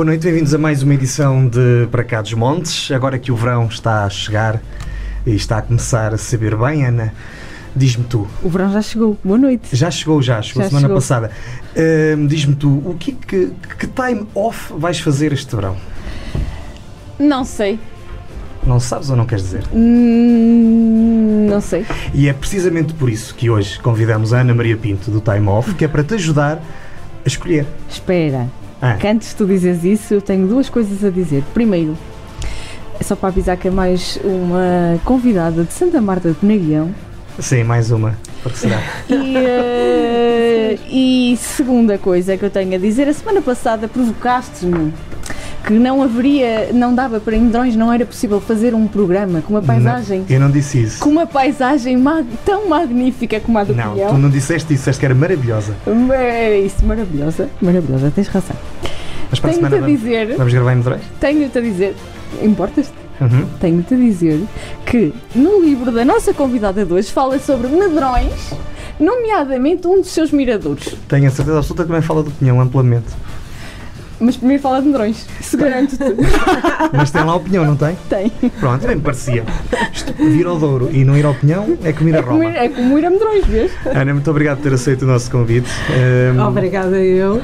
Boa noite, bem-vindos a mais uma edição de Para Cá dos Montes. Agora que o verão está a chegar e está a começar a saber bem, Ana, diz-me tu. O verão já chegou. Boa noite. Já chegou, já, chegou Já semana chegou. passada. Ahm, diz-me tu, o que, que, que time off vais fazer este verão? Não sei. Não sabes ou não queres dizer? Hum, não sei. E é precisamente por isso que hoje convidamos a Ana Maria Pinto do Time Off, que é para te ajudar a escolher. Espera. Ah, Que antes de tu dizes isso, eu tenho duas coisas a dizer. Primeiro, é só para avisar que é mais uma convidada de Santa Marta de Penaguião. sim, mais uma. Porque será? E, eh, e segunda coisa que eu tenho a dizer, a semana passada provocaste-me que não haveria, não dava para Indrões, não era possível fazer um programa com uma paisagem, Não, eu não disse isso. com uma paisagem ma- tão magnífica como a do Não, tu não disseste isso, disseste que era maravilhosa. É isso, maravilhosa, maravilhosa, tens razão. Mas para a Tenho-te semana a vamos, dizer, vamos gravar em Medeiros? tenho-te a dizer, importas-te? Uhum. Tenho-te a dizer que no livro da nossa convidada de hoje fala sobre medrões, nomeadamente um dos seus miradores. Tenho a certeza absoluta que também fala do Pinhão amplamente. Mas primeiro fala de medrões, se garanto-te. Mas tem lá o Pinhão, não tem? Tem. Pronto, bem me parecia. Isto, vir ao Douro e não ir ao Pinhão é como ir a É como, Roma. ir, é como ir a medrões, vês? Ana, muito obrigado por ter aceito o nosso convite. Ehm, Obrigada eu.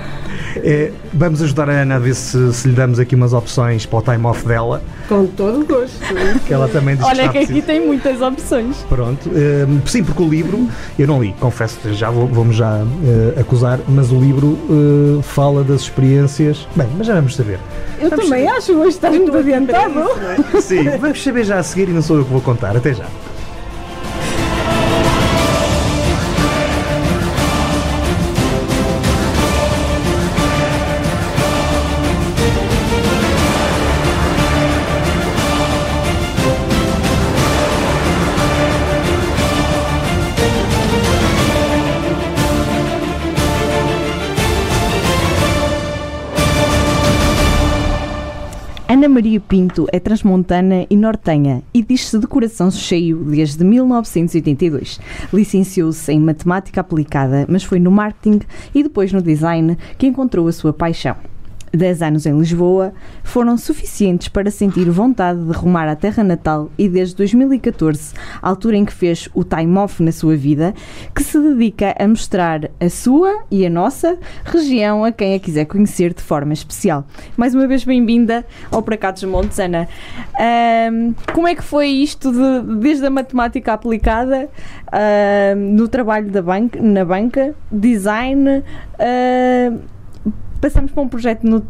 É, vamos ajudar a Ana a ver se, se lhe damos aqui umas opções para o time off dela, Com todo o gosto. que ela também diz Olha está que aqui tem muitas opções. Pronto, ehm, sim, porque o livro, eu não li, confesso, já vou- vou-me já eh, acusar, mas o livro eh, fala das experiências. Bem, mas já vamos saber. Eu também acho, hoje estás muito adiantado. Sim, vamos saber já a seguir e não sou eu que vou contar. Até já. Maria Pinto é transmontana e nortenha e diz-se de coração cheio desde 1982. Licenciou-se em matemática aplicada, mas foi no marketing e depois no design que encontrou a sua paixão. Dez anos em Lisboa foram suficientes para sentir vontade de rumar à terra natal e desde 2014, a altura em que fez o time off na sua vida, que se dedica a mostrar a sua e a nossa região a quem a quiser conhecer de forma especial. Mais uma vez bem-vinda ao Para Cá Montes, Ana. Ahm, como é que foi isto de- desde a matemática aplicada ahm, no trabalho da banca, na banca, design, ahm, passamos para um projeto no-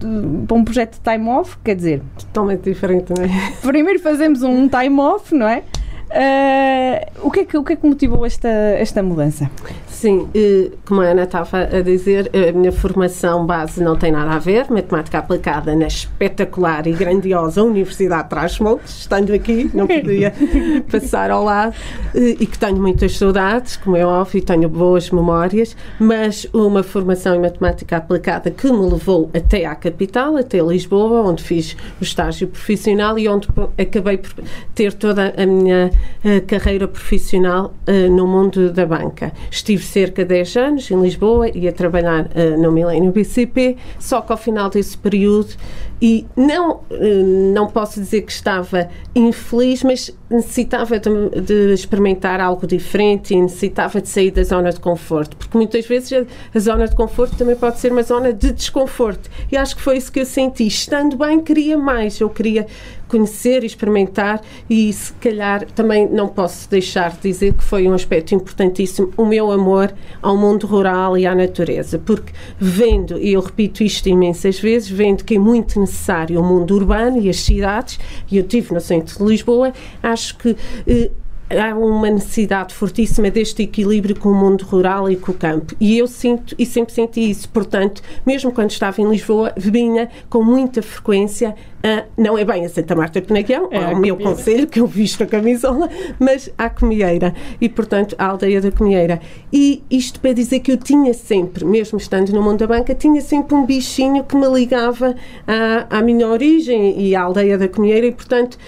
para um projeto de time off, quer dizer, Totalmente diferente, não é? primeiro fazemos um time off, não é? Ah, o, que é que, o que é que motivou esta, esta mudança? Sim, eh, como a Ana estava a dizer, a minha formação base não tem nada a ver. Matemática aplicada na espetacular e grandiosa Universidade de Trás-Montes. Estando aqui, não podia passar ao lado. eh, E que tenho muitas saudades, como é óbvio, e tenho boas memórias. Mas uma formação em matemática aplicada que me levou até à capital, até Lisboa, onde fiz o estágio profissional e onde acabei por ter toda a minha eh, carreira profissional eh, no mundo da banca. Estive cerca de 10 anos em Lisboa e a trabalhar eh, no Milênio BCP, só que ao final desse período, e não, eh, não posso dizer que estava infeliz, mas necessitava de, de experimentar algo diferente e necessitava de sair da zona de conforto, porque muitas vezes a, a zona de conforto também pode ser uma zona de desconforto. E acho que foi isso que eu senti. Estando bem, queria mais, eu queria conhecer experimentar e se calhar também não posso deixar de dizer que foi um aspecto importantíssimo o meu amor amor ao mundo rural e à natureza, porque vendo, e eu repito isto imensas vezes, vendo que é muito necessário o mundo urbano e as cidades, e eu tive no centro de Lisboa, acho que eh, há uma necessidade fortíssima deste equilíbrio com o mundo rural e com o campo. E eu sinto e sempre senti isso. Portanto, mesmo quando estava em Lisboa, vinha com muita frequência Uh, não é bem a Santa Marta de Penaguião, é, é o meu conselho, que eu visto a camisola, mas à Comieira. E, portanto, a aldeia da Comieira. E isto para dizer que eu tinha sempre, mesmo estando no mundo da banca, tinha sempre um bichinho que me ligava à, à minha origem e à aldeia da Comieira e, portanto,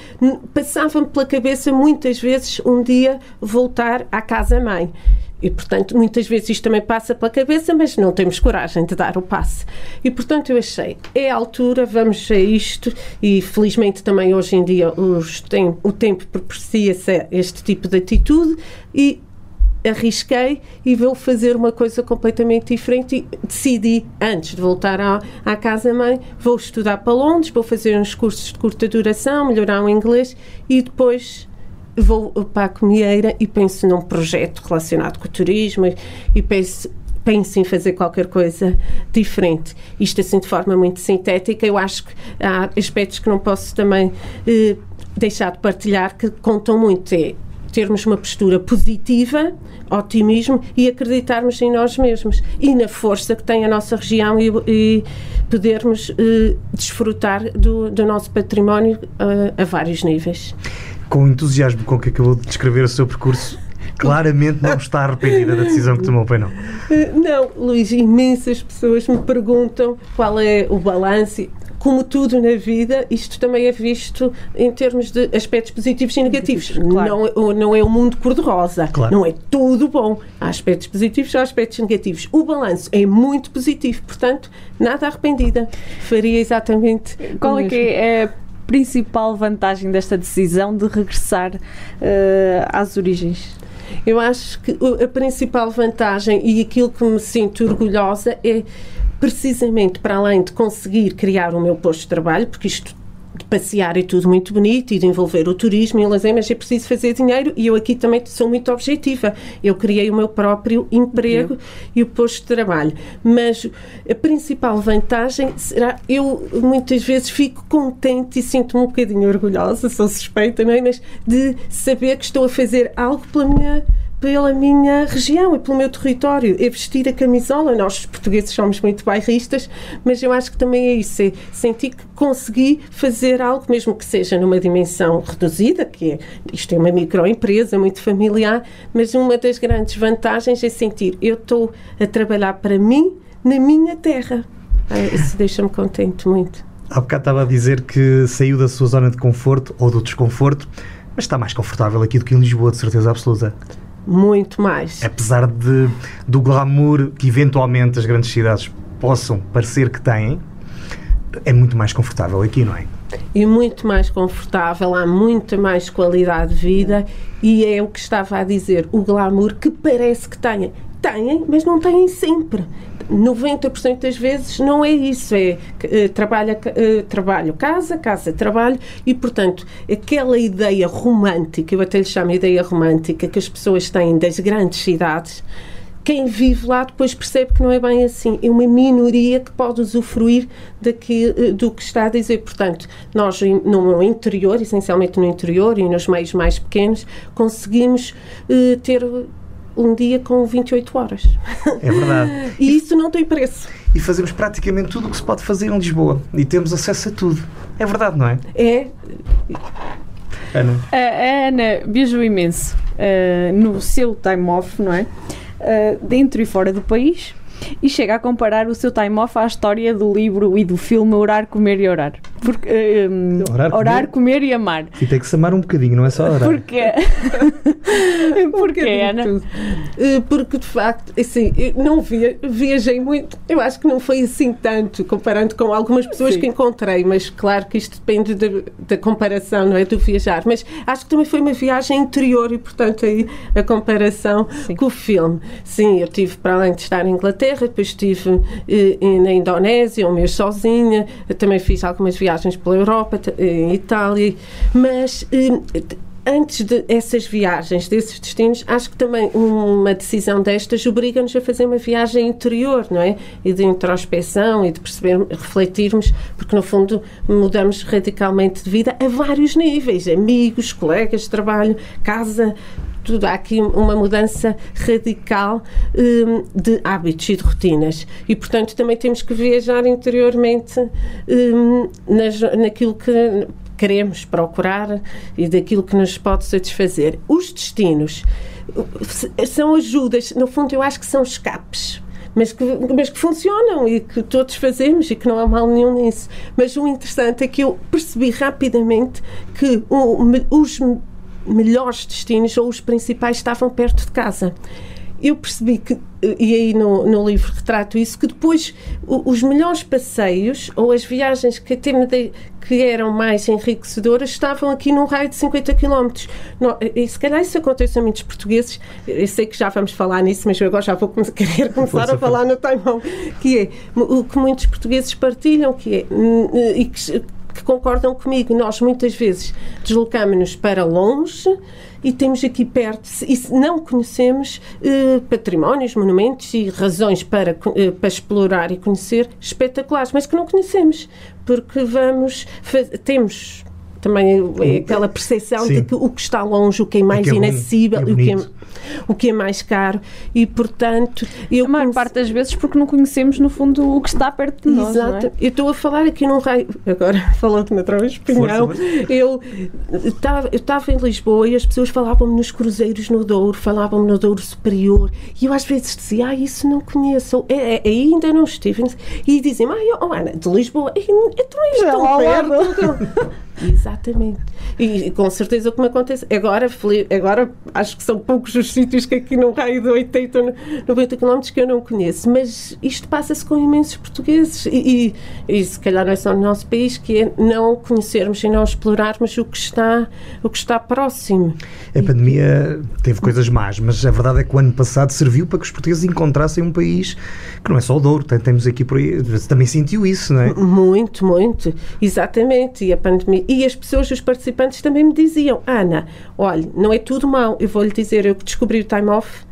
passava-me pela cabeça muitas vezes um dia voltar à casa-mãe. E, portanto, muitas vezes isto também passa pela cabeça, mas não temos coragem de dar o passe. E, portanto, eu achei, é a altura, vamos a isto, e felizmente também hoje em dia os tem, o tempo propicia-se este tipo de atitude, e arrisquei e vou fazer uma coisa completamente diferente e decidi, antes de voltar à, à casa-mãe, vou estudar para Londres, vou fazer uns cursos de curta duração, melhorar o inglês e depois vou para a Comieira e penso num projeto relacionado com o turismo e, penso penso em fazer qualquer coisa diferente. Isto assim de forma muito sintética, eu acho que há aspectos que não posso também eh, deixar de partilhar que contam muito. É termos uma postura positiva, otimismo e acreditarmos em nós mesmos e na força que tem a nossa região e, e podermos eh, desfrutar do, do, nosso património eh, a vários níveis com o entusiasmo com que acabou de descrever o seu percurso, claramente não está arrependida da decisão que tomou, pois não? Eh, não, Luís, imensas pessoas me perguntam qual é o balanço. Como tudo na vida, isto também é visto em termos de aspectos positivos e negativos. Claro. Não, não é o um mundo cor-de-rosa. Claro. Não é tudo bom. Há aspectos positivos e aspectos negativos. O balanço é muito positivo, portanto, nada arrependida. Faria exatamente. Qual é que é principal vantagem desta decisão de regressar uh, às origens? Eu acho que a principal vantagem e aquilo que me sinto orgulhosa é precisamente para além de conseguir criar o meu posto de trabalho, porque isto passear é tudo muito bonito e de envolver o turismo e o lazer, mas é preciso fazer dinheiro e eu aqui também sou muito objetiva. Eu criei o meu próprio emprego uhum. e o posto de trabalho. Mas a principal vantagem será, eu muitas vezes fico contente e sinto-me um bocadinho orgulhosa, sou suspeita, não é? Mas de saber que estou a fazer algo pela minha pela minha região e pelo meu território, é vestir a camisola. Nós, portugueses, somos muito bairristas, mas eu acho que também é isso, é sentir que consegui fazer algo, mesmo que seja numa dimensão reduzida, que é, isto é uma microempresa muito familiar, mas uma das grandes vantagens é sentir, eu estou a trabalhar para mim, na minha terra. É, isso deixa-me contente muito. Há bocado estava a dizer que saiu da sua zona de conforto ou do desconforto, mas está mais confortável aqui do que em Lisboa, de certeza absoluta muito mais. Apesar de, do glamour que eventualmente as grandes cidades possam parecer que têm, é muito mais confortável aqui, não é? E muito mais confortável, há muita mais qualidade de vida e é o que estava a dizer, o glamour que parece que têm. Têm, mas não têm sempre. 90% das vezes não é isso, é uh, trabalha, uh, trabalho, casa, casa, trabalho e, portanto, aquela ideia romântica, eu até lhe chamo ideia romântica, que as pessoas têm das grandes cidades, quem vive lá depois percebe que não é bem assim. É uma minoria que pode usufruir daqui, eh, do que está a dizer. Portanto, nós no interior, essencialmente no interior e nos meios mais pequenos, conseguimos uh, ter um dia com 28 horas. É verdade. e isso não tem preço. E fazemos praticamente tudo o que se pode fazer em Lisboa. E temos acesso a tudo. É verdade, não é? É. Ana. A Ana viajou imenso uh, no seu time off, não é? Uh, dentro e fora do país e chega a comparar o seu time off à história do livro e do filme Orar, Comer e Orar. Porque, um, orar, orar comer? comer? e amar. E tem que se amar um bocadinho, não é só orar. Porquê? Porquê, Ana? Eh, porque, de facto, assim, não via, viajei muito. Eu acho que não foi assim tanto, comparando com algumas pessoas Sim. que encontrei, mas claro que isto depende da, da comparação, não é? Do viajar. Mas acho que também foi uma viagem interior e, portanto, aí a comparação Sim. com o filme. Sim, eu tive, para além de estar em Inglaterra, depois estive eh, na Indonésia, um mês sozinha, também fiz algumas viagens pela Europa, em Itália, mas eh, antes de essas viagens, desses destinos, acho que também uma decisão destas obriga-nos a fazer uma viagem interior, não é? E de introspeção e de perceber, refletirmos, porque no fundo mudamos radicalmente de vida a vários níveis: amigos, colegas de trabalho, casa, tudo. Há aqui uma mudança radical um, de hábitos e de rotinas. E, portanto, também temos que viajar interiormente um, nas, naquilo que queremos procurar e daquilo que nos pode satisfazer. Os destinos são ajudas, no fundo, eu acho que são escapes. Mas que, mas que funcionam e que todos fazemos e que não há mal nenhum nisso. Mas o interessante é que eu percebi rapidamente que os melhores destinos ou os principais estavam perto de casa eu percebi que, e aí no, no livro retrato isso, que depois os melhores passeios ou as viagens que até me dei, que eram mais enriquecedoras estavam aqui num raio de 50 km. e se calhar isso acontece a muitos portugueses, eu sei que já vamos falar nisso, mas eu agora já vou querer começar a falar no time que é o que muitos portugueses partilham, que é, e que, que concordam comigo. Nós muitas vezes deslocamos-nos para longe e temos aqui perto, e não conhecemos eh, patrimónios, monumentos e razões para, eh, para explorar e conhecer espetaculares, mas que não conhecemos, porque vamos, temos também é aquela percepção Sim. de que o que está longe, o que é mais é que é inacessível, é o, que é, o que é mais caro e, portanto... Eu a maior parte das vezes porque não conhecemos, no fundo, o que está perto de nós, é? Exato. É? Eu estou a falar aqui num raio... Agora, falando na outra vez, eu estava em Lisboa e as pessoas falavam-me nos cruzeiros no Douro, falavam-me no Douro Superior e eu às vezes dizia, ah, isso não conheço, é, é, ainda não estive. E dizem-me, ah, oh, Ana, de Lisboa, então é tão perto. Exatamente. E, com certeza o que me acontece. Agora, agora acho que são poucos os sítios que aqui num raio de 80, 90 km que eu não conheço. Mas isto passa-se com imensos portugueses. E, e, e, se calhar não é só no nosso país, que é não conhecermos e não explorarmos o que está, o que está próximo. A pandemia teve coisas más, mas a verdade é que o ano passado serviu para que os portugueses encontrassem um país que não é só o Douro, temos aqui por aí. Também sentiu isso, não é? Muito, muito. Exatamente. E a pandemia e as pessoas, os participantes também me diziam, Ana, olha, não é tudo mau, eu vou-lhe dizer, eu que descobri o time off,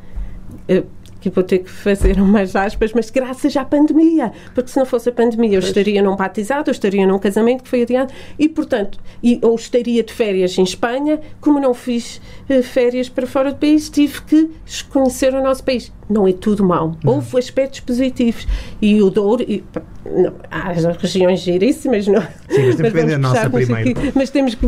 que vou ter que fazer umas aspas, mas graças à pandemia, porque se não fosse a pandemia eu estaria num batizado, eu estaria num casamento que foi adiado e, portanto, e, ou estaria de férias em Espanha, como não fiz uh, férias para fora do país, tive que conhecer o nosso país. Não é tudo mau. Houve aspectos positivos. E o Douro, e, não, há regiões giríssimas, não. Sim, mas depende da nossa primeiro. Aqui, mas temos que.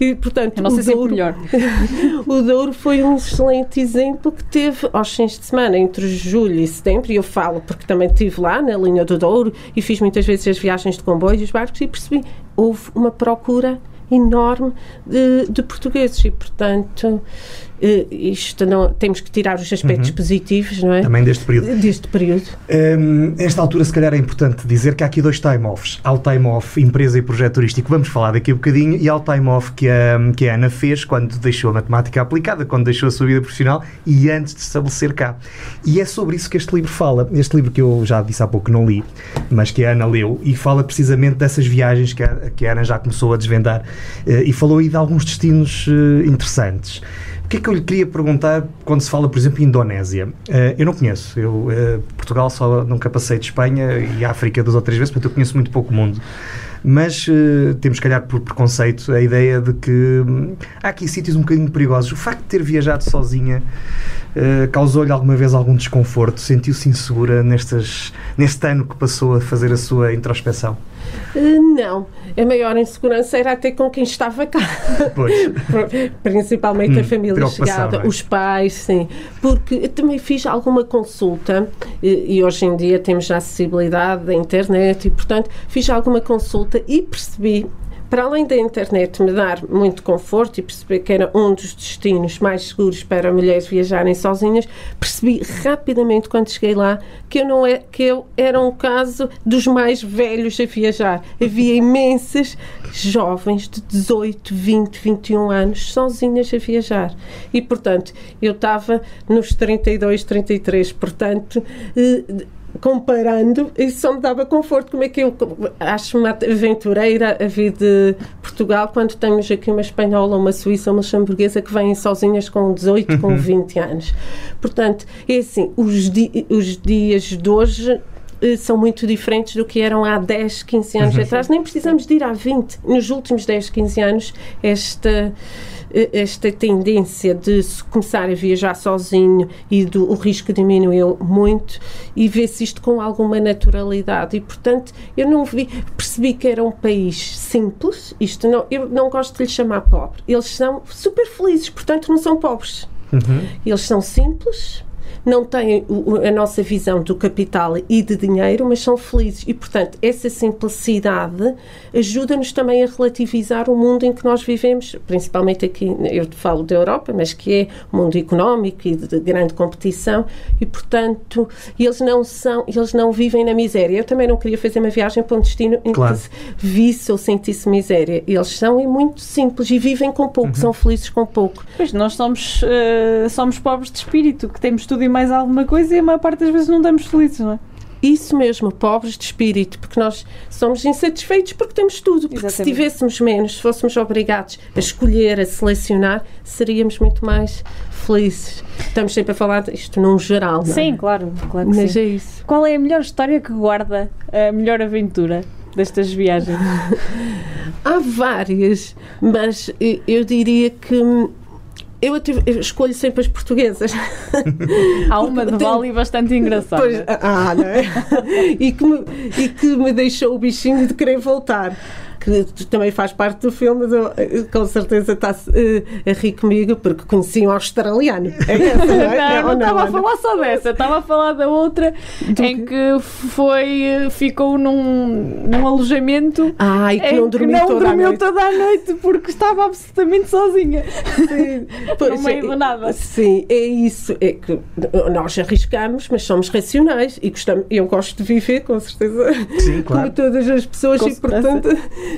E, portanto, a nossa o Douro, melhor. o Douro foi um excelente exemplo que teve aos fins de semana, entre julho e setembro, e eu falo porque também estive lá na linha do Douro e fiz muitas vezes as viagens de comboio e os barcos e percebi houve uma procura enorme de, de portugueses e, portanto, isto não, temos que tirar os aspectos uhum. positivos, não é? Também deste período. Deste período. Um, esta altura, se calhar, é importante dizer que há aqui dois time-offs. Há o time-off empresa e projeto turístico, vamos falar daqui a um bocadinho, e há o time-off que a, que a Ana fez quando deixou a matemática aplicada, quando deixou a sua vida profissional e antes de estabelecer cá. E é sobre isso que este livro fala. Este livro que eu já disse há pouco que não li, mas que a Ana leu, e fala precisamente dessas viagens que a, que a Ana já começou a desvendar, uh, e falou aí de alguns destinos uh, interessantes. O que é que eu lhe queria perguntar quando se fala, por exemplo, Indonésia? Uh, eu não conheço. Eu, uh, Portugal só nunca passei de Espanha e África duas ou três vezes, portanto eu conheço muito pouco mundo. Mas uh, temos, calhar, por preconceito, a ideia de que hum, há aqui sítios um bocadinho perigosos. O facto de ter viajado sozinha causou-lhe alguma vez algum desconforto? Sentiu-se insegura nestes, neste ano que passou a fazer a sua introspeção? Eh, não. A maior insegurança era até com quem estava cá. Pois. Principalmente hum, a família chegada, é? os pais, sim. Porque também fiz alguma consulta e, e hoje em dia temos já acessibilidade da internet e, portanto, fiz alguma consulta e percebi para além da internet me dar muito conforto e perceber que era um dos destinos mais seguros para mulheres viajarem sozinhas, percebi rapidamente quando cheguei lá que eu não é que eu era um caso dos mais velhos a viajar. Havia imensas jovens de 18, 20, 21 anos sozinhas a viajar. E portanto, eu estava nos 32, 33, portanto, eh, comparando, isso só me dava conforto. Como é que eu acho uma aventureira a vir de Portugal quando temos aqui uma espanhola, uma suíça, uma luxemburguesa que vêm sozinhas com 18, com 20 anos. Portanto, é assim, os, di os dias de hoje eh, são muito diferentes do que eram há 10, 15 anos atrás. Nem precisamos de ir há 20. Nos últimos 10, 15 anos, esta esta tendência de se começar a viajar sozinho e do, o risco diminuiu muito e vê-se isto com alguma naturalidade e portanto eu não vi, percebi que era um país simples, isto não, eu não gosto de lhe chamar pobre, eles são super felizes, portanto não são pobres. Uhum. Eles são simples, não têm a nossa visão do capital e de dinheiro, mas são felizes. E, portanto, essa simplicidade ajuda-nos também a relativizar o mundo em que nós vivemos, principalmente aqui, eu falo da Europa, mas que é um mundo económico e de grande competição, e, portanto, eles não são, eles não vivem na miséria. Eu também não queria fazer uma viagem para um destino em claro. que visse ou sentisse miséria. Eles são muito simples e vivem com pouco, uhum. são felizes com pouco. Pois nós somos, uh, somos pobres de espírito, que temos tudo e mais mais alguma coisa e a maior parte das vezes não estamos felizes, não é? Isso mesmo, pobres de espírito, porque nós somos insatisfeitos porque temos tudo. Porque Exatamente. se tivéssemos menos, se fôssemos obrigados a escolher, a selecionar, seríamos muito mais felizes. Estamos sempre a falar disto num geral, não é? Sim, claro, claro que Mas sim. é isso. Qual é a melhor história que guarda a melhor aventura destas viagens? Há várias, mas eu diria que eu, eu, escolho sempre as portuguesas. Há uma de Bali bastante engraçada. Pois, ah, não é? e, que me, e que me deixou o bichinho de querer voltar que também faz parte do filme, do, com certeza está uh, a rir comigo, porque conheci um australiano. É essa, não, é? não, não, estava a falar só dessa, estava a falar da outra do em que foi, eh, ficou num, num alojamento ah, e que não dormiu, que não toda, dormiu a toda a noite porque estava absolutamente sozinha. Sim, pois, no meio do nada. Sim, é isso. É que nós arriscamos, mas somos racionais e gostamos, eu gosto de viver, com certeza, Sim, claro. como todas as pessoas, com e portanto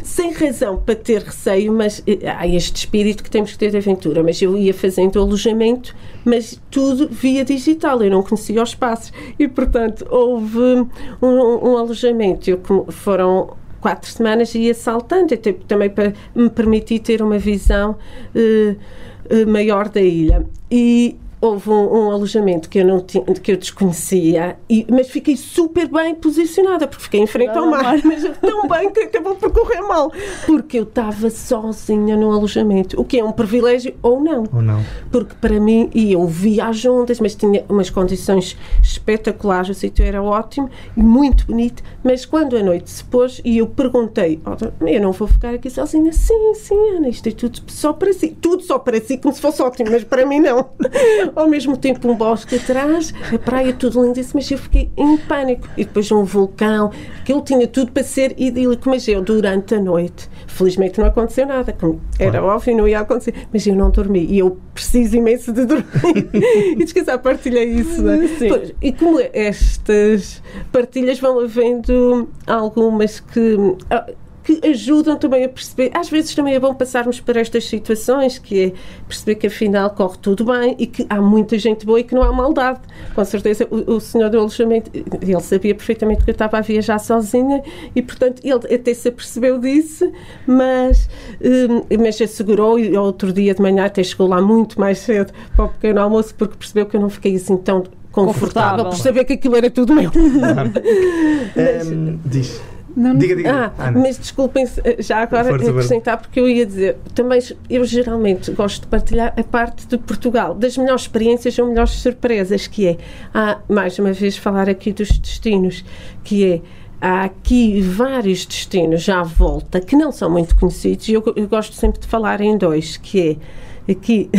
sem razão para ter receio, mas eh, há este espírito que temos que ter de aventura. Mas eu ia fazendo alojamento, mas tudo via digital, eu não conhecia os espaços. E, portanto, houve um, um alojamento, eu, foram quatro semanas e ia saltando, até também para me permitir ter uma visão uh, uh, maior da ilha. E houve um, um, alojamento que eu, não tinha, que eu desconhecia, e, mas fiquei super bem posicionada, porque fiquei em frente ao mar, mas tão bem que acabou por correr mal, porque eu estava sozinha no alojamento, o que é um privilégio ou não. Ou não. Porque para mim, e eu via as ondas, mas tinha umas condições espetaculares, o sítio era ótimo e muito bonito, mas quando a noite se pôs e eu perguntei, oh, eu não vou ficar aqui sozinha, sim, sim, Ana, isto é tudo só para si, tudo só para si, como se fosse ótimo, mas para mim não ao mesmo tempo um bosque atrás, a praia tudo lindíssimo, mas eu fiquei em pânico. E depois um vulcão, aquilo tinha tudo para ser idílico, mas eu durante a noite, felizmente não aconteceu nada, como era óbvio, não ia acontecer, mas eu não dormi e eu preciso imenso de dormir. e descansar, partilhei isso. Não é? Pois, e como estas partilhas vão havendo algumas que ah, que ajudam também a perceber. Às vezes também é bom passarmos por estas situações, que é perceber que afinal corre tudo bem e que há muita gente boa e que não há maldade. Com certeza o, o senhor do alojamento, ele sabia perfeitamente que eu estava a viajar sozinha e, portanto, ele até se apercebeu disso, mas, um, mas assegurou e outro dia de manhã até chegou lá muito mais cedo para o pequeno almoço porque percebeu que eu não fiquei assim tão confortável, confortável. por saber que aquilo era tudo meu. mas, um, diz. Não, diga, diga. Ah, mas desculpem já agora Força, acrescentar, porque eu ia dizer, também eu geralmente gosto de partilhar a parte de Portugal, das melhores experiências ou melhores surpresas, que é, há, mais uma vez, falar aqui dos destinos, que é há aqui vários destinos já à volta que não são muito conhecidos e eu, eu gosto sempre de falar em dois, que é aqui,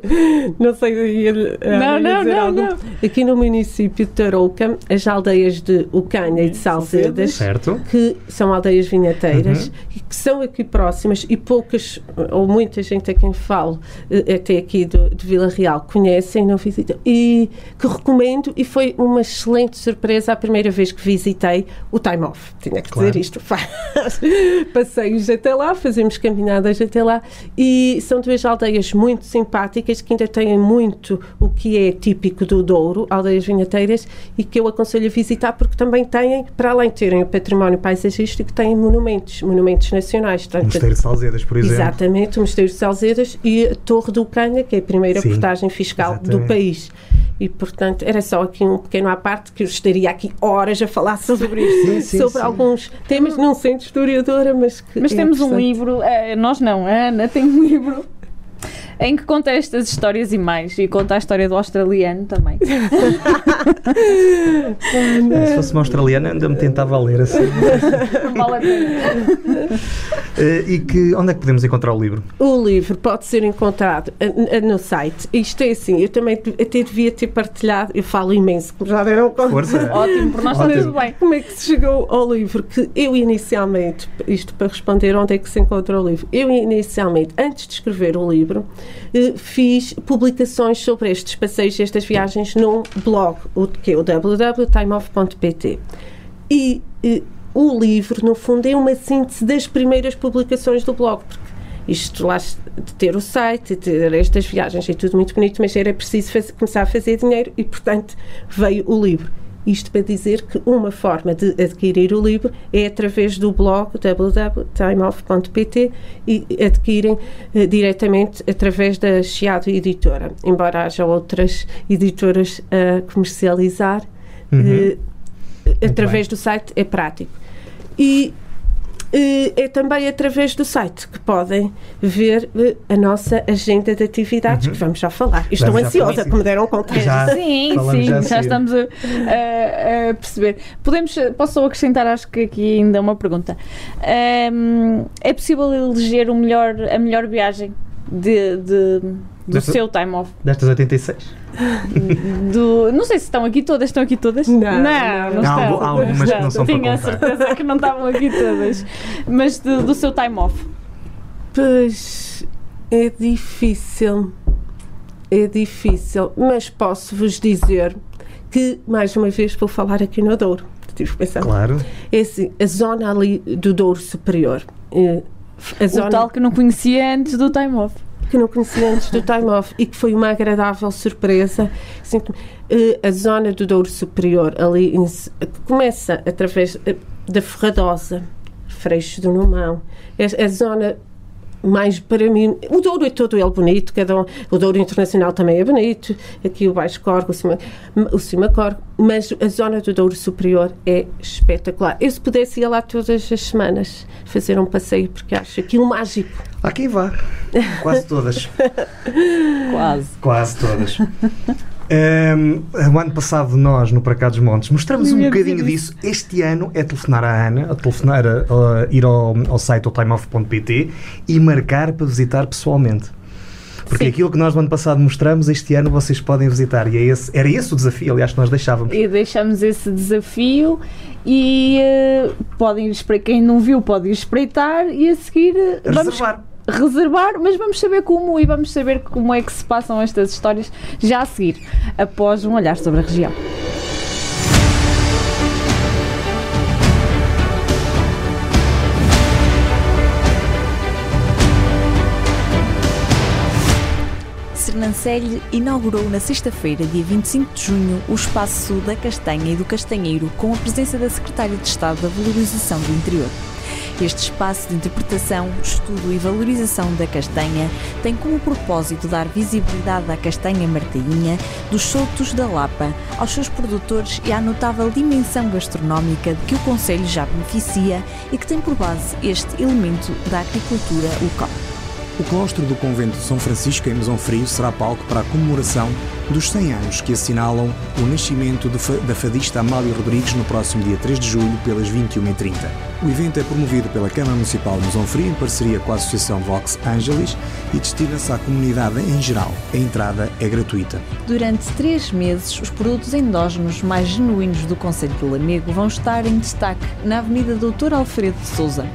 não sei, ia, não, não, não, não, aqui no município de Tarouca, as aldeias de Ucanha e de Salcedas, certo. que são aldeias vinheteiras, uhum. e que são aqui próximas e poucas, ou muita gente a quem falo, eh, até aqui do, de Vila Real, conhecem, não visitam, e que recomendo, e foi uma excelente surpresa a primeira vez que visitei o Time Off. Tinha que claro. dizer isto. Passeios até lá, fazemos caminhadas até lá, e são duas aldeias muito simpáticas que ainda têm muito o que é típico do Douro, aldeias vinheteiras, e que eu aconselho a visitar porque também têm, para além de terem o património paisagístico, têm monumentos, monumentos nacionais. O Mosteiro de Salzedas, por exemplo. Exatamente, o Mosteiro de Salzedas e a Torre do Canha, que é a primeira Sim, portagem fiscal exatamente. do país. E, portanto, era só aqui um pequeno à parte que eu estaria aqui horas a falar sobre isto, sim, sim, sobre sim. alguns temas, não sendo historiadora, mas que. Mas é temos um livro, eh, nós não, a Ana tem um livro em que conta estas histórias e mais. E conta a história do australiano também. se fosse uma australiana, ainda me tentava ler assim. Vale a pena. Uh, e que, onde é que podemos encontrar o livro? O livro pode ser encontrado uh, no site. Isto é assim, eu também até devia ter partilhado, eu falo imenso, como já deram conta. Força. Ótimo, por nós está tudo bem. Como é que se chegou ao livro? Que eu inicialmente, isto para responder onde é que se encontra o livro, eu inicialmente, antes de escrever o livro, fiz publicações sobre estes passeios, estas viagens num blog, o que é o www.timeoff.pt. E o livro, no fundo, é uma síntese das primeiras publicações do blog, porque isto lá ter o site, ter estas viagens, é tudo muito bonito, mas era preciso fazer, começar a fazer dinheiro e, portanto, veio o livro. Isto para dizer que uma forma de adquirir o livro é através do blog www.timeoff.pt e adquirem uh, diretamente através da Chiado Editora, embora haja outras editoras a comercializar. Uhum. Uh, através do site é prático. E é também através do site que podem ver eh, a nossa agenda de atividades, uhum. que vamos já falar. Estou vamos ansiosa, como deram conta. Já, sim, sim, já, já estamos a, a, a, perceber. Podemos, posso acrescentar, acho que aqui ainda uma pergunta. Um, é possível eleger o melhor, a melhor viagem de, de do Desta, seu time off? Destas 86? Do, não sei se estão aqui todas. Estão aqui todas? Não, não, não, não estão. Há algumas que não são Tinha a certeza que não estavam aqui todas. Mas do, do seu time off? Pois é difícil. É difícil. Mas posso-vos dizer que, mais uma vez, vou falar aqui no Douro. Tive pensar. Claro. É assim, a zona ali do Douro Superior. Eh, a zona... O tal que não conhecia antes do time off que não conhecia antes do time off e que foi uma agradável surpresa. Assim, a zona do Douro Superior, ali começa através eh, da Ferradosa, Freixo do Numão, a, a zona mais para mim. O Douro é todo ele bonito, cada um, o Douro Internacional também é bonito, aqui o Baixo Corgo, o Cima, o Cima Corgo, mas a zona do Douro Superior é espetacular. Eu, se pudesse, ir lá todas as semanas fazer um passeio, porque acho aquilo mágico. Há quem vá. Quase todas. Quase. Quase todas. Um, o ano passado, nós, no Para Cá dos Montes, mostramos um bocadinho disso. Este ano é telefonar à Ana, a telefonar, a, a ir ao, ao site timeoff.pt e marcar para visitar pessoalmente. Porque Sim. aquilo que nós no ano passado mostramos, este ano vocês podem visitar. E é esse, era esse o desafio, aliás, que nós deixávamos. E deixamos esse desafio e uh, podem, quem não viu, pode ir espreitar e a seguir. Reservar. Vamos reservar, mas vamos saber como e vamos saber como é que se passam estas histórias já a seguir, após um olhar sobre a região. Sernancelho inaugurou na sexta-feira, dia 25 de junho, o Espaço da Castanha e do Castanheiro, com a presença da Secretária de Estado da Valorização do Interior. Este espaço de interpretação, estudo e valorização da castanha tem como propósito dar visibilidade à castanha martainha, dos soltos da Lapa, aos seus produtores e à notável dimensão gastronómica de que o Conselho já beneficia e que tem por base este elemento da agricultura local. O claustro do convento de São Francisco em Mesão Frio será palco para a comemoração dos 100 anos que assinalam o nascimento da fadista Amália Rodrigues no próximo dia 3 de julho pelas 21h30. O evento é promovido pela Câmara Municipal de Mesão Frio em parceria com a Associação Vox Angelis e destina-se à comunidade em geral. A entrada é gratuita. Durante três meses, os produtos endógenos mais genuínos do Conselho do Lamego vão estar em destaque na Avenida Doutor Alfredo de Souza.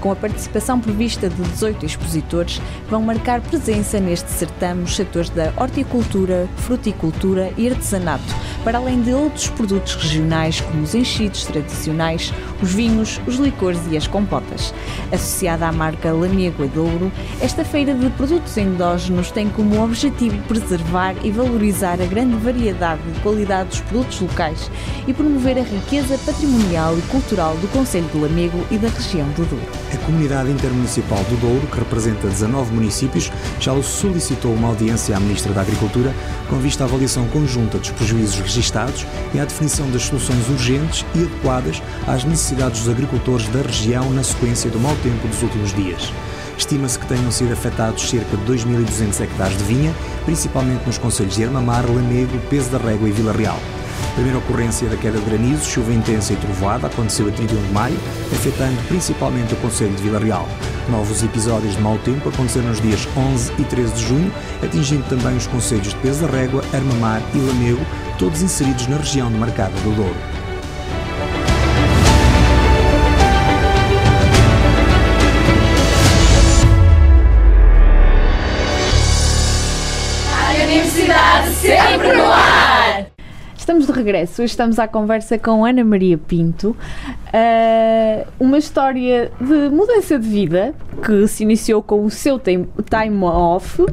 Com a participação prevista de 18 expositores, vão marcar presença neste certame os setores da horticultura, fruticultura e artesanato, para além de outros produtos regionais como os enchidos tradicionais, os vinhos, os licores e as compotas. Associada à marca Lamego e Douro, esta feira de produtos endógenos tem como objetivo preservar e valorizar a grande variedade e qualidade dos produtos locais e promover a riqueza patrimonial e cultural do Conselho de Lamego e da região do Douro. A Comunidade Intermunicipal do Douro, que representa 19 municípios, já solicitou uma audiência à Ministra da Agricultura com vista à avaliação conjunta dos prejuízos registados e à definição das soluções urgentes e adequadas às necessidades dos agricultores da região na sequência do mau tempo dos últimos dias. Estima-se que tenham sido afetados cerca de 2.200 hectares de vinha, principalmente nos concelhos de Armamar, Lamego, Peso da Régua e Vila Real. A primeira ocorrência da queda de granizo, chuva intensa e trovoada, aconteceu a 31 de maio, afetando principalmente o Conselho de Vila Real. Novos episódios de mau tempo aconteceram nos dias 11 e 13 de junho, atingindo também os concelhos de Peso da Régua, Armamar e Lamego, todos inseridos na região demarcada do Douro. Sempre no ar! Estamos de regresso, hoje estamos à conversa com Ana Maria Pinto, uh, uma história de mudança de vida que se iniciou com o seu time, time off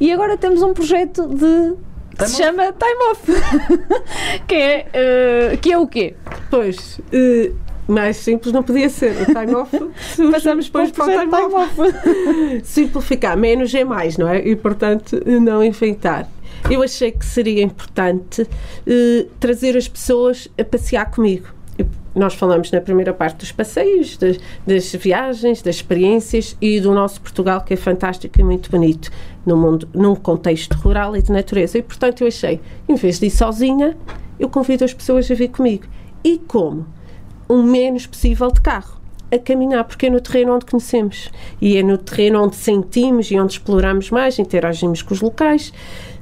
e agora temos um projeto de que se chama Time Off, que, é, uh, que é o quê? Pois, uh, mais simples não podia ser. O time off Passamos depois para o time Time off. Off. Simplificar, menos é mais, não é? E portanto, não enfeitar. Eu achei que seria importante eh, trazer as pessoas a passear comigo. Nós falamos na primeira parte dos passeios, das, das viagens, das experiências e do nosso Portugal, que é fantástico e muito bonito, no mundo, num contexto rural e de natureza. E, portanto, eu achei, em vez de ir sozinha, eu convido as pessoas a vir comigo. E como? O menos possível de carro. A caminhar, porque é no terreno onde conhecemos. E é no terreno onde sentimos e onde exploramos mais, interagimos com os locais,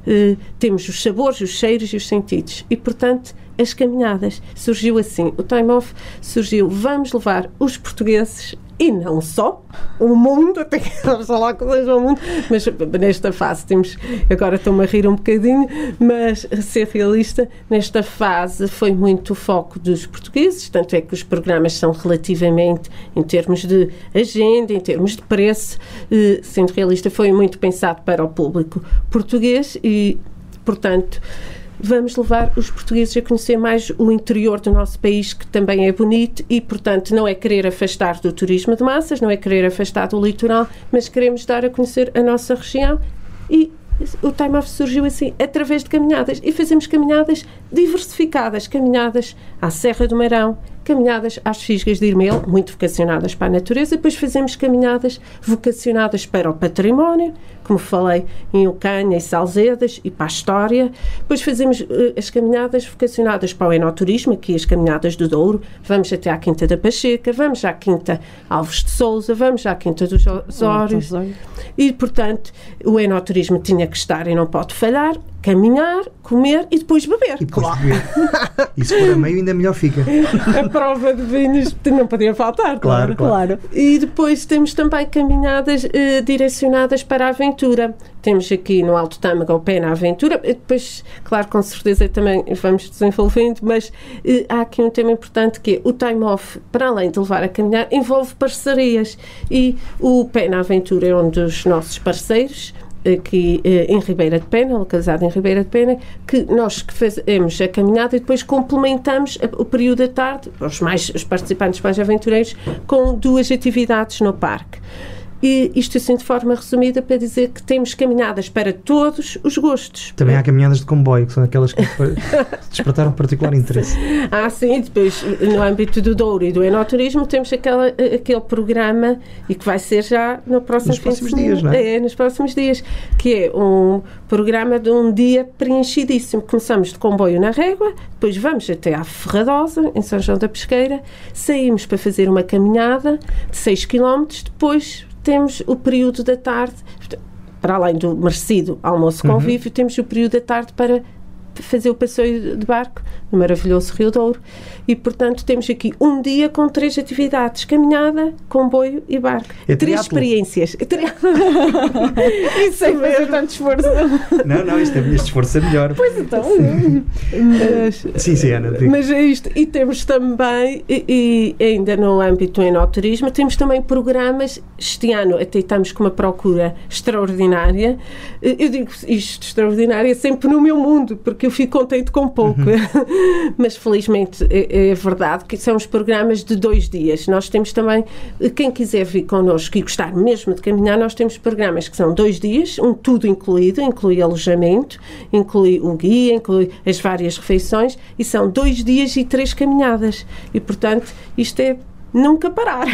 eh, temos os sabores, os cheiros e os sentidos. E, portanto, as caminhadas. Surgiu assim. O time off surgiu. Vamos levar os portugueses e não só. O mundo, até que falar com seja o mundo, mas nesta fase temos, agora estou-me a rir um bocadinho, mas ser realista, nesta fase foi muito o foco dos portugueses, tanto é que os programas são relativamente, em termos de agenda, em termos de preço, eh, sendo realista, foi muito pensado para o público português e, portanto, vamos levar os portugueses a conhecer mais o interior do nosso país, que também é bonito e, portanto, não é querer afastar do turismo de massas, não é querer afastar do litoral, mas queremos dar a conhecer a nossa região. E o Time Off surgiu assim, através de caminhadas. E fazemos caminhadas diversificadas, caminhadas à Serra do Marão, caminhadas às Fisgas de Irmel, muito vocacionadas para a natureza, depois fazemos caminhadas vocacionadas para o património, como falei, em Ucanha e Salzedas, e para a história. Depois fazemos eh, as caminhadas vocacionadas para o enoturismo, aqui as caminhadas do Douro, vamos até à Quinta da Pacheca, vamos à Quinta Alves de Souza, vamos à Quinta dos Osórios. E, portanto, o enoturismo tinha que estar e não pode falhar, caminhar, comer e depois beber. E depois beber. E se for a meio, ainda melhor fica. A prova de vinhos não podia faltar, Claro, claro. claro. E depois temos também caminhadas eh, direcionadas para a aventura. Temos aqui no Alto Tâmega o pé na aventura. E depois, claro, com certeza também vamos desenvolvendo, mas eh, há aqui um tema importante que é o time off, para além de levar a caminhar, envolve parcerias. E o pé na aventura é um dos nossos parceiros aqui eh, em Ribeira de Pena, localizado em Ribeira de Pena, que nós que fazemos a caminhada e depois complementamos o período da tarde, os, mais, os participantes mais aventureiros, com duas atividades no parque. E isto assim de forma resumida para dizer que temos caminhadas para todos os gostos. Também há caminhadas de comboio, que são aquelas que despertaram particular interesse. Ah, sim, depois no âmbito do Douro e do enoturismo temos aquela, aquele programa e que vai ser já no próximo Nos próximos dias, não é? É, nos próximos dias, que é um programa de um dia preenchidíssimo. Começamos de comboio na Régua, depois vamos até à Ferradosa, em São João da Pesqueira, saímos para fazer uma caminhada de 6 km, depois temos o período da tarde, para além do merecido almoço Uhum. convívio, temos o período da tarde para fazer o passeio de barco no maravilhoso Rio Douro. E, portanto, temos aqui um dia com três atividades: caminhada, comboio e barco. É três experiências. Tri- Isso Sem fazer tanto esforço. Não, não, isto é, este esforço é melhor. Pois então. Mas, Sim, sim, Ana. diga. Mas é isto. E temos também, e, e ainda no âmbito enoturismo, temos também programas. Este ano até estamos com uma procura extraordinária. Eu digo isto extraordinária sempre no meu mundo, porque eu fico contente com pouco. Mas felizmente é, é verdade que são os programas de dois dias. Nós temos também, quem quiser vir connosco e gostar mesmo de caminhar, nós temos programas que são dois dias, um tudo incluído, inclui alojamento, inclui o guia, inclui as várias refeições e são dois dias e três caminhadas. E portanto, isto é nunca parar.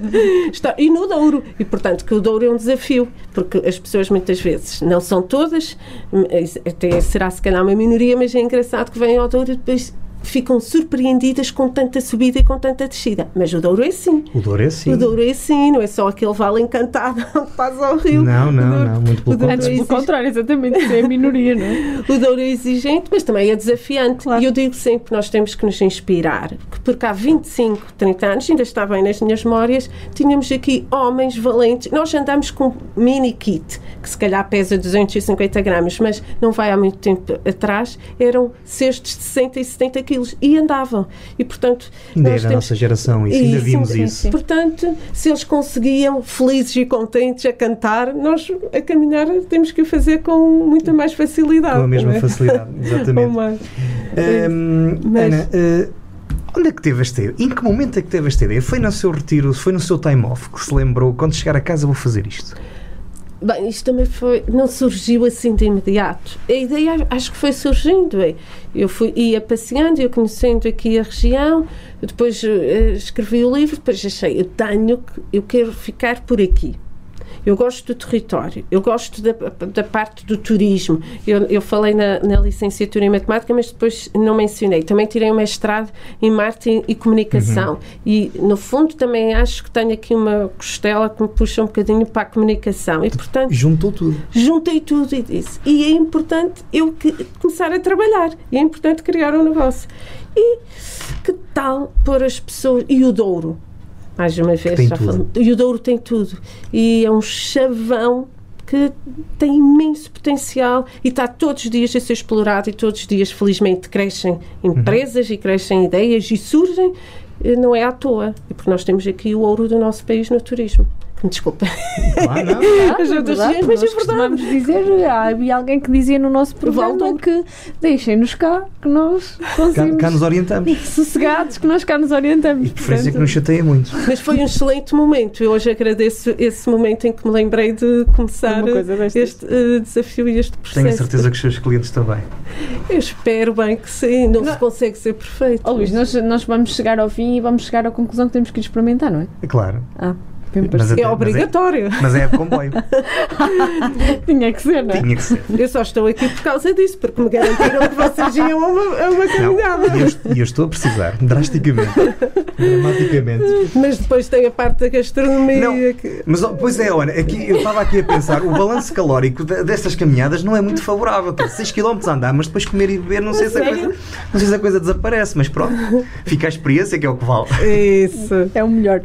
Está, e no Douro. E, portanto, que o Douro é um desafio, porque as pessoas muitas vezes, não são todas, mas até será se calhar uma minoria, mas é engraçado que vêm ao Douro e depois ficam surpreendidas com tanta subida e com tanta descida. Mas o Douro é assim. O Douro é assim. O Douro é assim, não é só aquele vale encantado onde passa ao rio. Não, não, Douro- não, muito pelo o Douro Antes, pelo contrário, exatamente. Isso é a minoria, não é? O Douro é exigente, mas também é desafiante. E eu digo sempre que nós temos que nos inspirar. que Porque há 25, 30 anos, ainda está bem nas minhas memórias, tínhamos aqui homens valentes. Nós andamos com mini kit, que se calhar pesa 250 gramas, mas não vai há muito tempo atrás, eram cestos de 60 e 70 quilos e andavam. E, portanto, Ainda é da temos- nossa geração isso, ainda vimos sim, isso. Portanto, se eles conseguiam, felizes e contentes, a cantar, nós a caminhar temos que o fazer com muita mais facilidade. Com a mesma é? facilidade, exatamente. mais. Hum, Mas- Ana, eh, onde é que teve esta ideia? Em que momento é que teve esta ideia? Foi no seu retiro, foi no seu time off que se lembrou, quando chegar a casa vou fazer isto? Bem, isto também foi, não surgiu assim de imediato. A ideia acho que foi surgindo. é. Eu fui, ia passeando, ia conhecendo aqui a região, depois eh, escrevi o livro, depois achei, eu tenho, eu quero ficar por aqui. Eu gosto do território, eu gosto da, da parte do turismo. Eu, eu falei na, na licenciatura em matemática, mas depois não mencionei. Também tirei um mestrado em marketing e comunicação. E, no fundo, também acho que tenho aqui uma costela que me puxa um bocadinho para a comunicação. E, portanto, Juntou tudo. juntei tudo e disse. E é importante eu que- começar a trabalhar. E é importante criar um negócio. E que tal pôr as pessoas. E o Douro? Mais uma vez, tem já tudo. E o Douro tem tudo. E é um chavão que tem imenso potencial e está todos os dias a ser explorado e todos os dias, felizmente, crescem empresas e crescem ideias e surgem. Não é à toa. E porque nós temos aqui o ouro do nosso país no turismo. Desculpa. Claro, não. As é outras verdade, mas é nós costumamos dizer, há- havia alguém que dizia no nosso programa que deixem-nos cá, que nós Cá, conseguimos cá nos orientamos. sossegados, que nós cá nos orientamos. E de preferência que nos chateia muito. Mas foi um excelente momento. Eu hoje agradeço esse momento em que me lembrei de começar este eh, desafio e este processo. Tenho a certeza que os seus clientes também. Eu espero bem que sim. Não, se consegue ser perfeito. Ó Luís, nós, nós vamos chegar ao fim e vamos chegar à conclusão que temos que experimentar, não é? É claro. Ah, Mas até- É obrigatório. Mas é de comboio. Tinha que ser, não é? Tinha que ser. Eu só estou aqui por causa disso, porque me garantiram que vocês iam a uma, a uma caminhada. e eu, eu estou a precisar, drasticamente, dramaticamente. Mas depois tem a parte da gastronomia. Não. que- Mas, pois é, olha, aqui, eu estava aqui a pensar, o balanço calórico de- destas caminhadas não é muito favorável. 6 km a andar, mas depois comer e beber, não sei, se a coisa, não sei se a coisa desaparece, mas pronto, fica a experiência que é o que vale. Isso. É o melhor.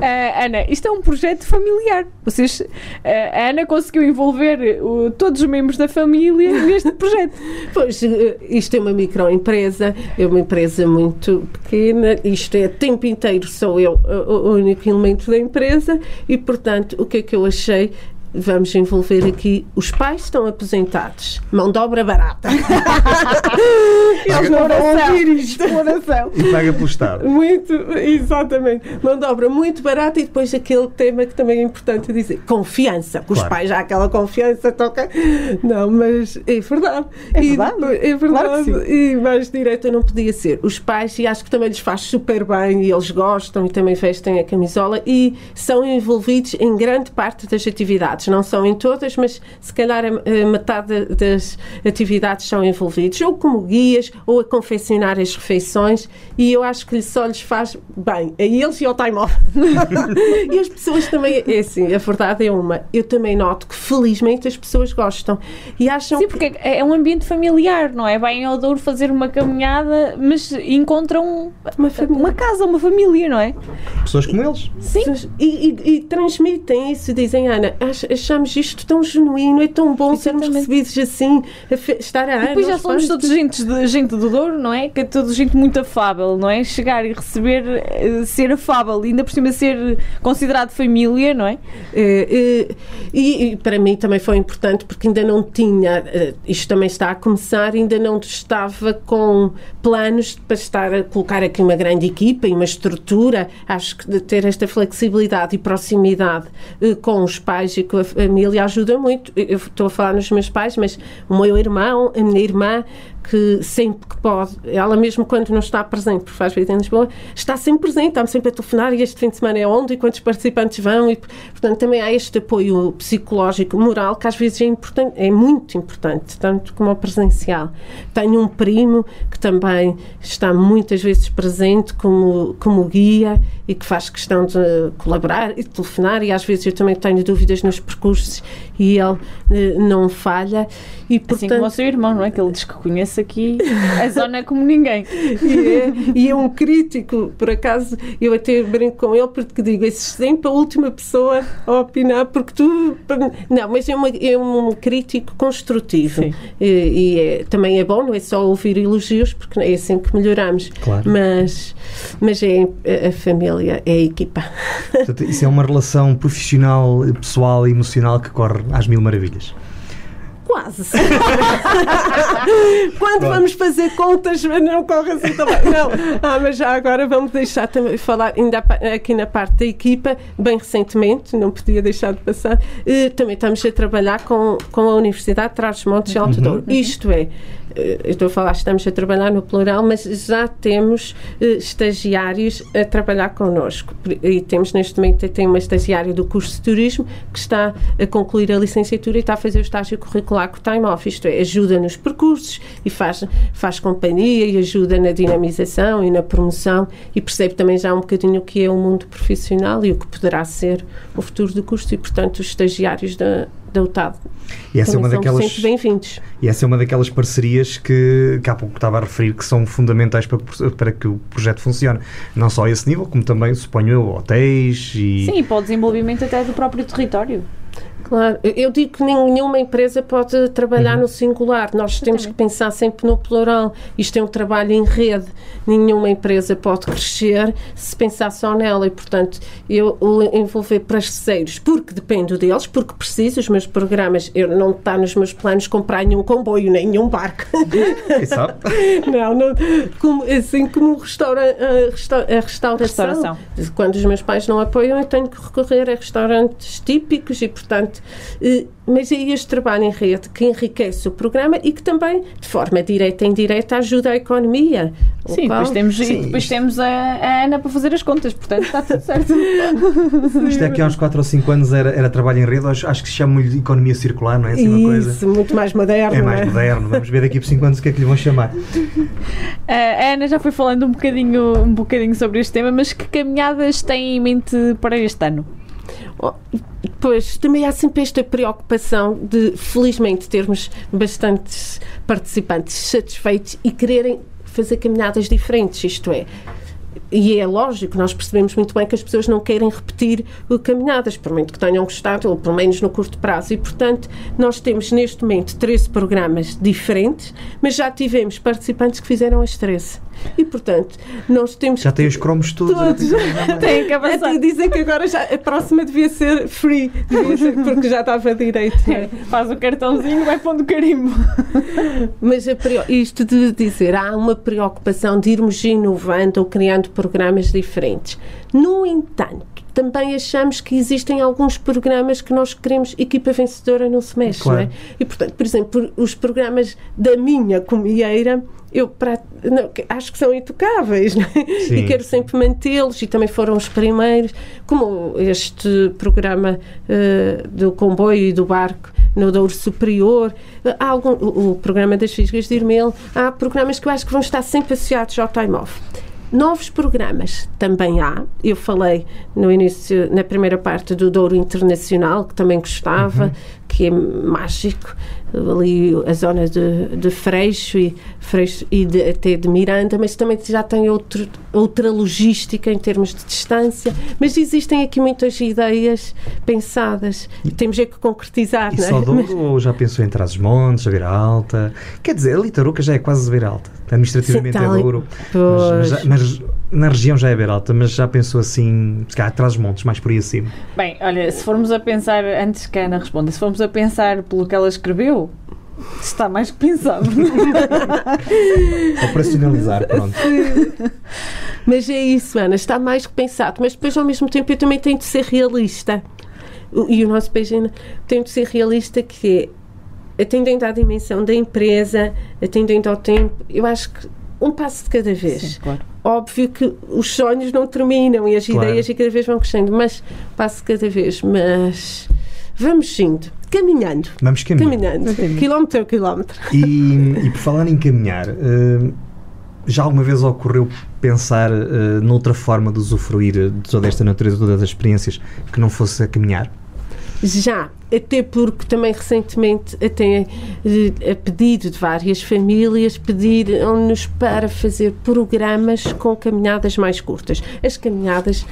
Ah, Ana, isto é um projeto familiar. Vocês, ah, a Ana conseguiu envolver uh, todos os membros da família neste projeto. Pois, eh, isto é uma microempresa, é uma empresa muito pequena, isto é o tempo inteiro sou eu o o único elemento da empresa e, portanto, o que é que eu achei? Vamos envolver aqui os pais estão aposentados, mão de obra barata. Eles não vão ouvir isto. Exploração. E paga pelo Estado. Muito, exatamente. Mão de obra muito barata e depois aquele tema que também é importante dizer: confiança. Que Os Claro. pais já aquela confiança toca. Não, mas é verdade. É E verdade. depois- é Claro verdade. que e mais direto não podia ser. Os pais, e acho que também lhes faz super bem e eles gostam e também vestem a camisola e são envolvidos em grande parte das atividades. atividades, não são em todas, mas se calhar a, a metade das atividades são envolvidos, ou como guias, ou a confeccionar as refeições, e eu acho que só lhes faz bem, a eles e ao time off. e as pessoas também, é assim, a verdade é uma, eu também noto que felizmente as pessoas gostam e acham Sim, porque é um ambiente familiar, não é? Vai ao Douro fazer uma caminhada, mas encontram uma, uma casa, uma família, não é? Pessoas como eles. Sim. E, e, e transmitem isso, dizem, Ana, ach- achamos isto tão genuíno, é tão bom sermos recebidos assim, a estar a E depois já somos todos gente, de, gente do Douro, não é? Que é toda gente muito afável, não é? Chegar e receber, eh, ser afável, ainda por cima ser considerado família, não é? Eh, eh, e, e para mim também foi importante porque ainda não tinha, isto também está a começar, ainda não estava com planos para estar a colocar aqui uma grande equipa e uma estrutura. Acho que ter esta flexibilidade e proximidade com os pais e com a família ajuda muito. Eu estou a falar nos meus pais, mas o meu irmão, a minha irmã, que sempre que pode, ela mesmo quando não está presente, porque faz vida em Lisboa, está sempre presente, está-me sempre a telefonar e este fim de semana é onde e quantos participantes vão e, portanto, também há este apoio psicológico, moral, que às vezes é importante, é muito importante, tanto como o presencial. Tenho um primo que também está muitas vezes presente como, como guia e que faz questão de colaborar e de telefonar e às vezes eu também tenho dúvidas nos percursos e ele eh, não falha e, portanto, Assim como o seu irmão, não é? Que ele diz que conhece aqui a zona como ninguém. e é, e é um crítico, por acaso, eu até brinco com ele porque digo, és sempre a última pessoa a opinar, porque tu. Não, mas é, uma- é um crítico construtivo. Sim. E, e é- também é bom, não é só ouvir elogios, porque é assim que melhoramos. Claro. Mas, mas é a, a família, é a equipa. Portanto, isso é uma relação profissional, pessoal e emocional que corre às mil maravilhas. Quase. Quando vamos fazer contas, não corre assim também. Não. Ah, mas já agora vamos deixar também falar, ainda aqui na parte da equipa, bem recentemente, não podia deixar de passar, eh, também estamos a trabalhar com, com a Universidade de Trás-os-Montes e Alto Douro. Isto é, estou a falar, estamos a trabalhar no plural, mas já temos eh, estagiários a trabalhar connosco. E temos neste momento tem uma estagiária do curso de turismo que está a concluir a licenciatura e está a fazer o estágio curricular com o time off, isto é, ajuda nos percursos e faz, faz companhia e ajuda na dinamização e na promoção e percebe também já um bocadinho o que é o mundo profissional e o que poderá ser o futuro do curso e, portanto, os estagiários da, da UTAD E essa é uma daquelas. bem-vindos. E essa é uma daquelas parcerias que, que há pouco estava a referir que são fundamentais para, que- para que o projeto funcione. Não só a esse nível, como também, suponho eu, hotéis e. Sim, e para o desenvolvimento até do próprio território. Claro, eu digo que nenhuma empresa pode trabalhar no singular, nós temos que pensar sempre no plural. Isto é um trabalho em rede, nenhuma empresa pode crescer se pensar só nela e, portanto, eu envolver parceiros, porque dependo deles, porque preciso, os meus programas, eu não está nos meus planos comprar nenhum comboio, nem nenhum barco. Quem sabe? Não, não como, assim como restaura, a, resta- a restauração. Restauração. Quando os meus pais não apoiam, eu tenho que recorrer a restaurantes típicos e, portanto, eh, mas é este trabalho em rede que enriquece o programa e que também, de forma direta e indireta, ajuda a economia. Sim, local. depois temos, e Sim, depois isto- temos a, a Ana para fazer as contas, portanto está tudo certo. Isto aqui há uns 4 ou 5 anos era, era trabalho em rede, hoje acho que se chama de economia circular, não é? Assim uma coisa. Isso, muito mais moderno. É mais moderno. Vamos ver daqui por 5 anos o que é que lhe vão chamar. A Ana já foi falando um bocadinho, um bocadinho sobre este tema, mas que caminhadas tem em mente para este ano? Pois, também há sempre esta preocupação de, felizmente, termos bastantes participantes satisfeitos e quererem fazer caminhadas diferentes, isto é. E é lógico, nós percebemos muito bem que as pessoas não querem repetir o caminhadas, por muito que tenham gostado, ou pelo menos no curto prazo. E, portanto, nós temos neste momento 13 programas diferentes, mas já tivemos participantes que fizeram as 13. E, portanto, nós temos Já tem os cromos todos. Todos. Tem que avançar. Dizem que agora já, a próxima devia ser free, devia ser, porque já estava direito. não é? Faz o cartãozinho, vai pondo o carimbo. Mas a isto de dizer, há uma preocupação de irmos inovando ou criando programas diferentes. No entanto, também achamos que existem alguns programas que nós queremos, equipa vencedora não se mexe, Claro. não é? E, portanto, por exemplo, os programas da minha comieira, eu, pra- não, acho que são intocáveis não é? Sim. e quero sempre mantê-los e também foram os primeiros, como este programa eh, do comboio e do barco no Douro Superior, há algum, o, o programa das Fisgas de Irmel, há programas que eu acho que vão estar sempre associados ao time off. Novos programas também há. Eu falei no início, na primeira parte do Douro Internacional, que também gostava, que é mágico. Ali a zona de, de Freixo e, Freixo e de- até de Miranda, mas também já tem outro, outra logística em termos de distância. Mas existem aqui muitas ideias pensadas. Temos é que concretizar, E não é? só Douro ou já pensou em Trás-os-Montes, a Beira Alta? Quer dizer, ali Tarouca já é quase Beira Alta. Administrativamente Sim, é tá ali. Douro. Mas, mas, mas na região já é Beira Alta, mas já pensou assim, se calhar Trás-os-Montes, mais por aí acima. Bem, olha, se formos a pensar, antes que a Ana responda, se formos a pensar pelo que ela escreveu, está mais que pensado. Operacionalizar, pronto. Mas é isso, Ana, está mais que pensado. Mas depois, ao mesmo tempo, eu também tenho de ser realista. E o nosso país ainda tem de ser realista, que é atendendo à dimensão da empresa, atendendo ao tempo, eu acho que um passo de cada vez. Sim, claro. Óbvio que os sonhos não terminam e as Claro. ideias e cada vez vão crescendo, mas passo de cada vez. Mas vamos indo, caminhando, Vamos caminhar. caminhando, Exatamente. quilómetro a quilómetro. E, e por falar em caminhar, eh, já alguma vez ocorreu pensar eh, noutra forma de usufruir de toda esta natureza, todas as experiências, que não fosse a caminhar? Já, até porque também recentemente, até eh, a pedido de várias famílias, pediram-nos para fazer programas com caminhadas mais curtas. As caminhadas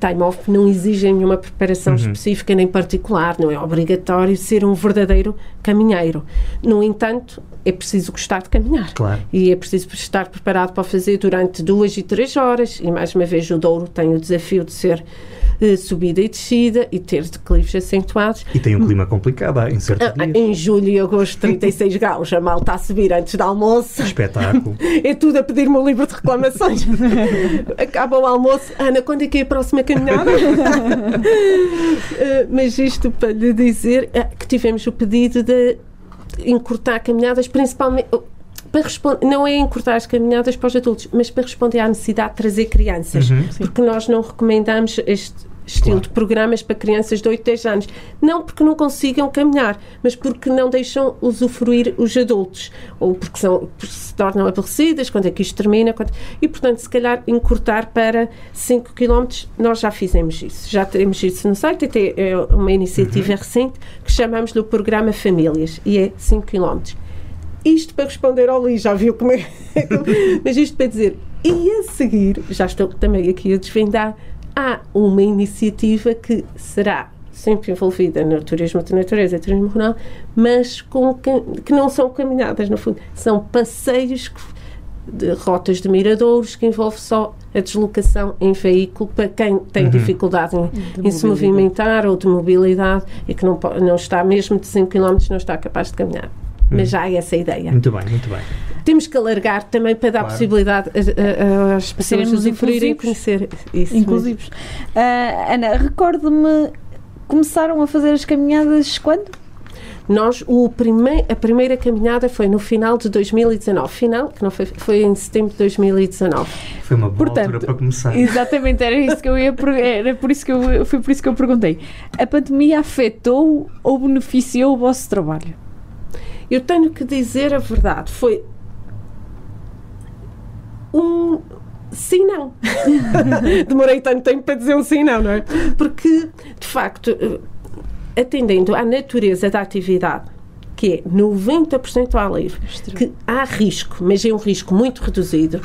time off não exigem nenhuma preparação específica nem particular, não é obrigatório ser um verdadeiro caminheiro. No entanto, é preciso gostar de caminhar. Claro. E é preciso estar preparado para o fazer durante duas e três horas. E mais uma vez, o Douro tem o desafio de ser eh, subida e descida e ter declives acentuados. E tem um clima complicado em certos Ah, dias. Em julho e agosto, 36 graus, a malta a subir antes do almoço. Espetáculo. É tudo a pedir-me um livro de reclamações. Acaba o almoço. Ana, quando é que é a próxima caminhada? Eh, Mas isto para lhe dizer eh, que tivemos o pedido de encurtar caminhadas, principalmente. oh, Para responder, não é encurtar as caminhadas para os adultos, mas para responder à necessidade de trazer crianças. Porque nós não recomendamos este estilo Claro. de programas para crianças de 8, 10 anos. Não porque não consigam caminhar, mas porque não deixam usufruir os adultos. Ou porque, são, porque se tornam aborrecidas, quando é que isto termina. quando- E, portanto, se calhar encurtar para 5 km, nós já fizemos isso. Já temos isso no site, até é uma iniciativa recente que chamamos-lhe o Programa Famílias, e é 5 km. Isto para responder ao Luís, já viu como é. Mas isto para dizer, e a seguir, já estou também aqui a desvendar, há uma iniciativa que será sempre envolvida no turismo de natureza e turismo rural, mas com, que não são caminhadas, no fundo, são passeios que- de rotas de miradouros que envolve só a deslocação em veículo para quem tem dificuldade em, em se movimentar ou de mobilidade e que não, não está, mesmo de 5 km, não está capaz de caminhar. Mas já há essa ideia. Muito bem, muito bem. Temos que alargar também para dar Claro. possibilidade às pessoas usufruírem e conhecer isso. Inclusivos. Ah, Ana, recordo-me, começaram a fazer as caminhadas quando? Nós, o prime a primeira caminhada foi no final de 2019. Final, que não foi, foi em setembro de 2019. Foi uma boa Portanto, altura para começar. Exatamente, era isso que eu ia era por isso que eu foi por isso que eu perguntei. A pandemia afetou ou beneficiou o vosso trabalho? Eu tenho que dizer a verdade, foi um sim não. Demorei tanto tempo para dizer um sim não, não é? Porque, de facto, eh, atendendo à natureza da atividade, que é 90% ao livre, que há risco, mas é um risco muito reduzido,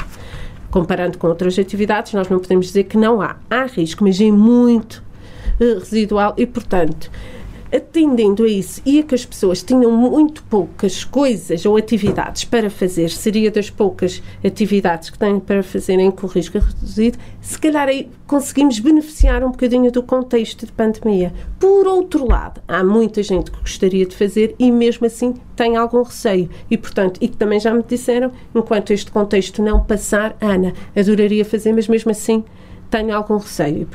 comparando com outras atividades, nós não podemos dizer que não há. Há risco, mas é muito eh, residual e, portanto, atendendo a isso e a que as pessoas tinham muito poucas coisas ou atividades para fazer, seria das poucas atividades que têm para fazerem com risco reduzido, se calhar aí conseguimos beneficiar um bocadinho do contexto de pandemia. Por outro lado, há muita gente que gostaria de fazer e mesmo assim tem algum receio. E, portanto, e que também já me disseram, enquanto este contexto não passar, Ana, adoraria fazer, mas mesmo assim tenho algum receio.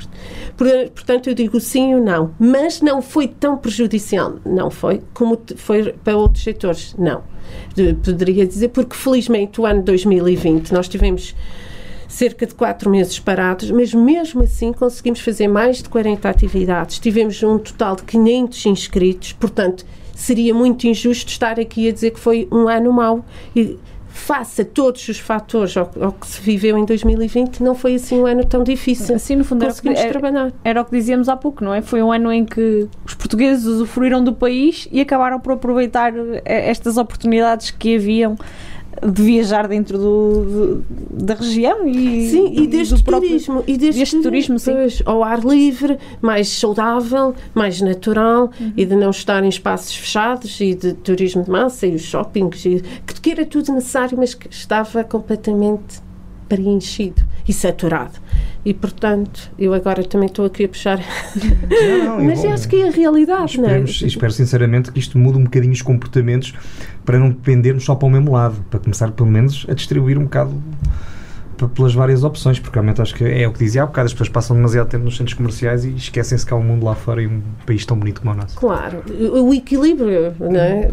Por- Portanto, eu digo sim ou não. Mas não foi tão prejudicial. Não foi. Como foi para outros setores. Não. De- Poderia dizer, porque felizmente o ano 2020 nós tivemos cerca de quatro meses parados, mas mesmo assim conseguimos fazer mais de 40 atividades. Tivemos um total de 500 inscritos, portanto, seria muito injusto estar aqui a dizer que foi um ano mau. E face a todos os fatores ao, ao que se viveu em 2020, não foi assim um ano tão difícil. Assim, no fundo, Conseguimos era, trabalhar. era o que dizíamos há pouco, não é? Foi um ano em que os portugueses usufruíram do país e acabaram por aproveitar eh, estas oportunidades que haviam de viajar dentro do, da região e, Sim, e deste do próprio- turismo. E deste, deste turismo, sim. pois, ao ar livre, mais saudável, mais natural Uhum. e de não estar em espaços fechados e de turismo de massa e os shoppings, e, que era tudo necessário, mas que estava completamente preenchido e saturado. E, portanto, eu agora também estou aqui a puxar. Não, não, mas eu- acho que é a realidade, não é? Espero sinceramente que isto mude um bocadinho os comportamentos para não dependermos só para o mesmo lado, para começar pelo menos a distribuir um bocado pelas várias opções, porque realmente acho que é o que dizia há bocado, as pessoas passam demasiado tempo nos centros comerciais e esquecem-se que há um mundo lá fora e um país tão bonito como o nosso. Claro, o o equilíbrio, não é?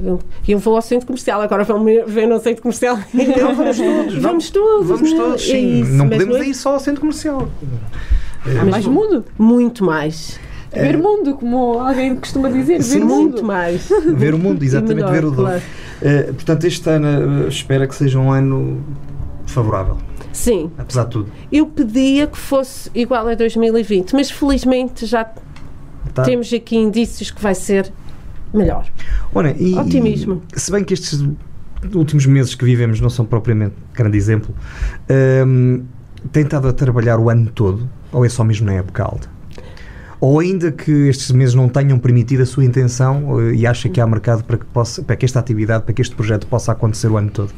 Eu vou ao centro comercial, agora vão ver no centro comercial. Não, vamos todos, Vamos todos, Vamos não é? todos, É sim. isso, não mas podemos é- ir só ao centro comercial. Há mais mundo. Muito mais. Ver mundo, como alguém costuma dizer. Sim, ver Muito mundo. mais. Ver o mundo, exatamente, melhor, ver o dono. claro. Eh, portanto, este ano eh, espera que seja um ano favorável, Sim, apesar de tudo. eu pedia que fosse igual a 2020, mas felizmente já Tá? temos aqui indícios que vai ser melhor. Olha, e- Otimismo. e se bem que estes últimos meses que vivemos não são propriamente grande exemplo, hum, tem estado a trabalhar o ano todo ou é só mesmo na época alta? Ou ainda que estes meses não tenham permitido a sua intenção eh, e acha que há mercado para que, possa, para que esta atividade, para que este projeto possa acontecer o ano todo?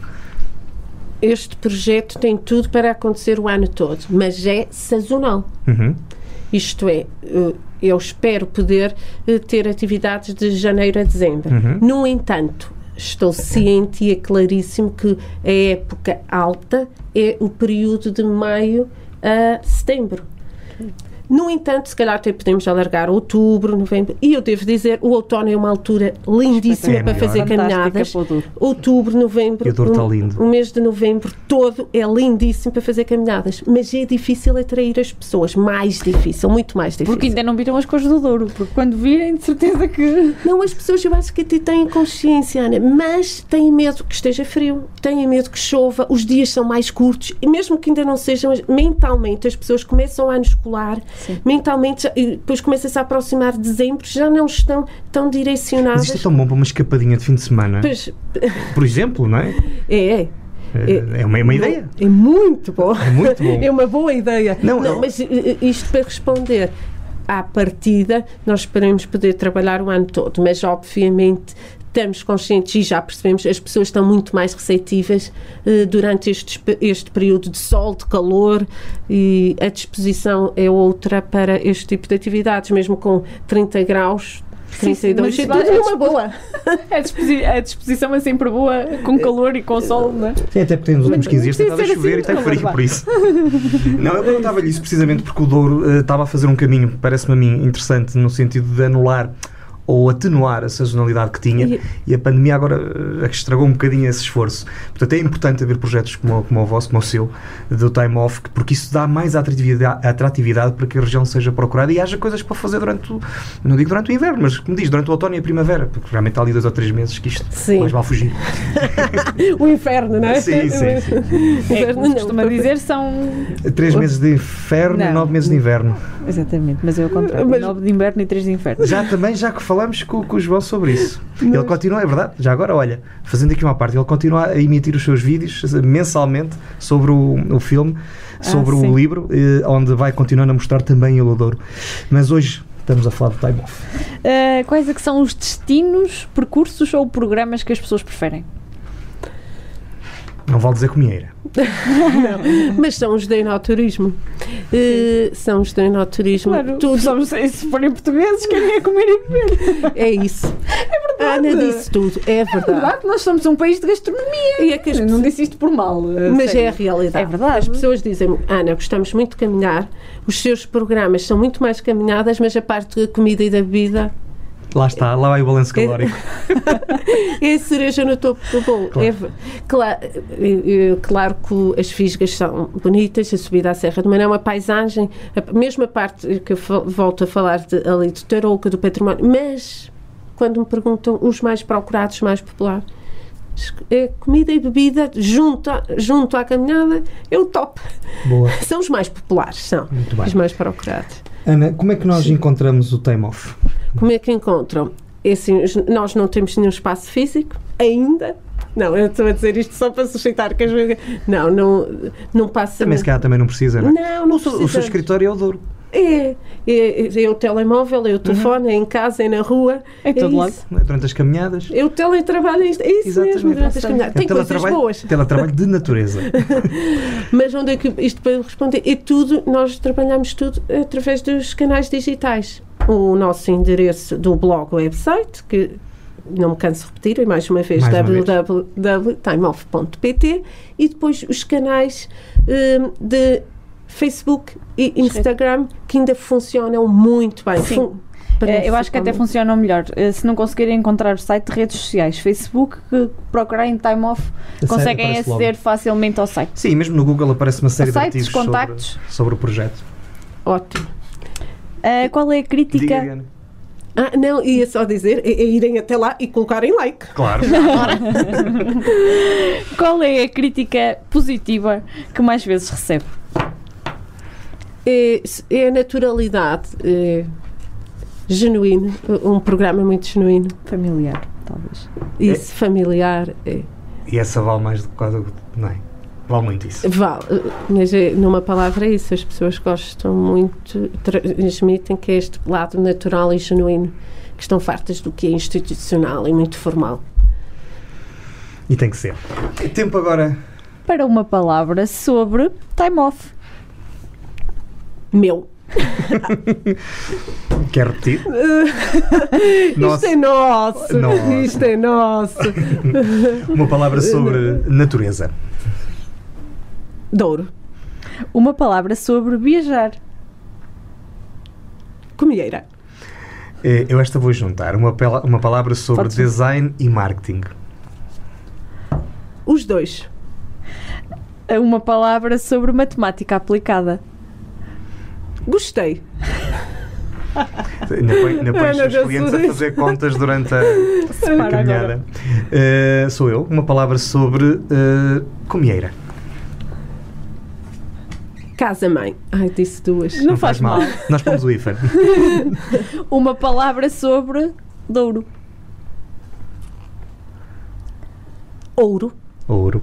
Este projeto tem tudo para acontecer o ano todo, mas é sazonal. Uhum. Isto é, eh, eu espero poder eh, ter atividades de janeiro a dezembro. Uhum. No entanto, estou ciente e é claríssimo que a época alta é o período de maio a setembro. No entanto, se calhar até podemos alargar outubro, novembro. E eu devo dizer, o outono é uma altura lindíssima É para fazer caminhadas. para o Douro. Outubro, novembro, E o está o- lindo. o mês de novembro todo é lindíssimo para fazer caminhadas, mas é difícil atrair as pessoas, mais difícil, muito mais difícil. Porque ainda não viram as cores do Douro, porque quando virem, de certeza que. Não, as pessoas eu acho que até têm consciência, Ana, mas têm medo que esteja frio, têm medo que chova, os dias são mais curtos, e mesmo que ainda não sejam, mentalmente as pessoas começam o ano escolar, mentalmente, já- e depois começa-se a aproximar de dezembro, já não estão tão Mas direcionadas. isto é tão bom para uma escapadinha de fim de semana, Pois, por exemplo, não é? é, é. É, é uma, é uma ideia. É muito bom. É muito bom. É uma boa ideia. Não, Não, eu- mas eh, isto para responder. À partida, nós esperamos poder trabalhar o ano todo, mas obviamente estamos conscientes e já percebemos as pessoas estão muito mais receptivas eh, durante este, este período de sol, de calor e a disposição é outra para este tipo de atividades, mesmo com 30 graus, Sim, sim, 32, mas é tudo numa boa. A, disposi- a disposição é sempre boa, com calor e com sol, não é? Sim, até porque nos últimos 15 dias tem Precisa estado a ser chover e assim, tem frio calor, por isso. Não, eu perguntava-lhe isso precisamente porque o Douro eh, estava a fazer um caminho, parece-me a mim, interessante no sentido de anular ou atenuar a sazonalidade que tinha E- e a pandemia agora eh, estragou um bocadinho esse esforço. Portanto, é importante haver projetos como, o- como o vosso, como o seu, do time off, que- porque isso dá mais atratividade, atratividade para que a região seja procurada e haja coisas para fazer durante o, não digo durante o inverno, mas como diz, durante o outono e a primavera, porque realmente há ali dois ou três meses que isto Sim. mais vale fugir. O inferno, não é? Sim, sim, sim. É, como costuma dizer, são. Três meses de inverno e Não. nove meses de inverno. Exatamente, mas é o contrário. Mas- Nove de inverno e três de inverno. Já também, já que falamos com, com o João sobre isso. Ele continua, é verdade, já agora, olha, fazendo aqui uma parte, ele continua a emitir os seus vídeos mensalmente sobre o, o filme, sobre sim. o livro, eh, onde vai continuando a mostrar também o Douro. Mas hoje estamos a falar de time off. Uh, quais é que são os destinos, percursos ou programas que as pessoas preferem? Não vale dizer comieira. Mas são os de enoturismo. Eh, são os de enoturismo. Claro, Tudo somos, se forem portugueses, querem é comer e beber. é isso. A Ana disse tudo, é verdade. Verdade, nós somos um país de gastronomia. E é que as Eu não disse isto por mal. a Mas sério. é a realidade. É verdade. As pessoas dizem, Ana, gostamos muito de caminhar, os seus programas são muito mais caminhadas, mas a parte da comida e da bebida Lá está, lá vai o balanço calórico. é a cereja no topo do bolo. Claro. É claro, é- é claro que as fisgas são bonitas, a subida à Serra do Mané, uma paisagem, a mesma parte que eu volto a falar de, ali do Tarouca, do património, mas quando me perguntam os mais procurados, mais populares, é comida e bebida junto, à- junto à caminhada, é o top. Boa. São os mais populares, são os mais procurados. Ana, como é que nós encontramos o time off? Como é que encontram? É assim, nós não temos nenhum espaço físico, ainda. Não, eu estou a dizer isto só para suscitar que as Não, não, não passa. Também se calhar também não precisa, não é? Não, não o, seu, o seu escritório é o Douro. É, é, é o telemóvel, é o telefone, é em casa, é na rua. Em todo é lado. isso. não é? Durante as caminhadas. É o teletrabalho, é isso é Exatamente. mesmo, durante as caminhadas. Tem É coisas boas. Teletrabalho de natureza. Mas onde é que isto para responder? É tudo, nós trabalhamos tudo através dos canais digitais. O nosso endereço do blog website, que não me canso de repetir, e mais uma vez, Mais uma vez. www.timeoff.pt e depois os canais hum, de Facebook e Instagram que ainda funcionam muito bem. Sim. Fun- Eh, Eu acho que até funcionam melhor. Eh, Se não conseguirem encontrar o site de redes sociais, Facebook, que procurarem time off, conseguem Aparece logo. aceder facilmente ao site. Sim, mesmo no Google aparece uma série de artigos sobre, contactos. sobre o projeto. Ótimo. Eh, qual é a Diga, crítica? Ana. Ah, não, ia só dizer, é, é irem até lá e colocarem like. Claro. Qual é a crítica positiva que mais vezes recebe? É, é a naturalidade, é genuíno, um programa muito genuíno. Familiar, talvez. Isso, familiar, é. e essa vale mais do que quase. Não é? Vale muito isso. Vale, mas é, numa palavra é isso, as pessoas gostam muito, transmitem que é este lado natural e genuíno, que estão fartas do que é institucional e muito formal. E tem que ser. Tempo agora. Para uma palavra sobre time off. Meu. Quer repetir? Isto é nosso! Nossa. Isto é nosso! Uma palavra sobre natureza. Douro. Uma palavra sobre viajar. Comieira. Eh, Eu esta vou juntar. Uma, uma palavra sobre Pode ser. design e marketing. Os dois. Uma palavra sobre matemática aplicada. Gostei. Ainda põe, ainda põe os seus clientes a fazer contas durante a, a caminhada. Eh, sou eu. Uma palavra sobre uh, comieira. Casa-mãe. Ai, disse duas. Não, faz mal. Nós pomos o IFA. Uma palavra sobre Douro. Ouro. Ouro.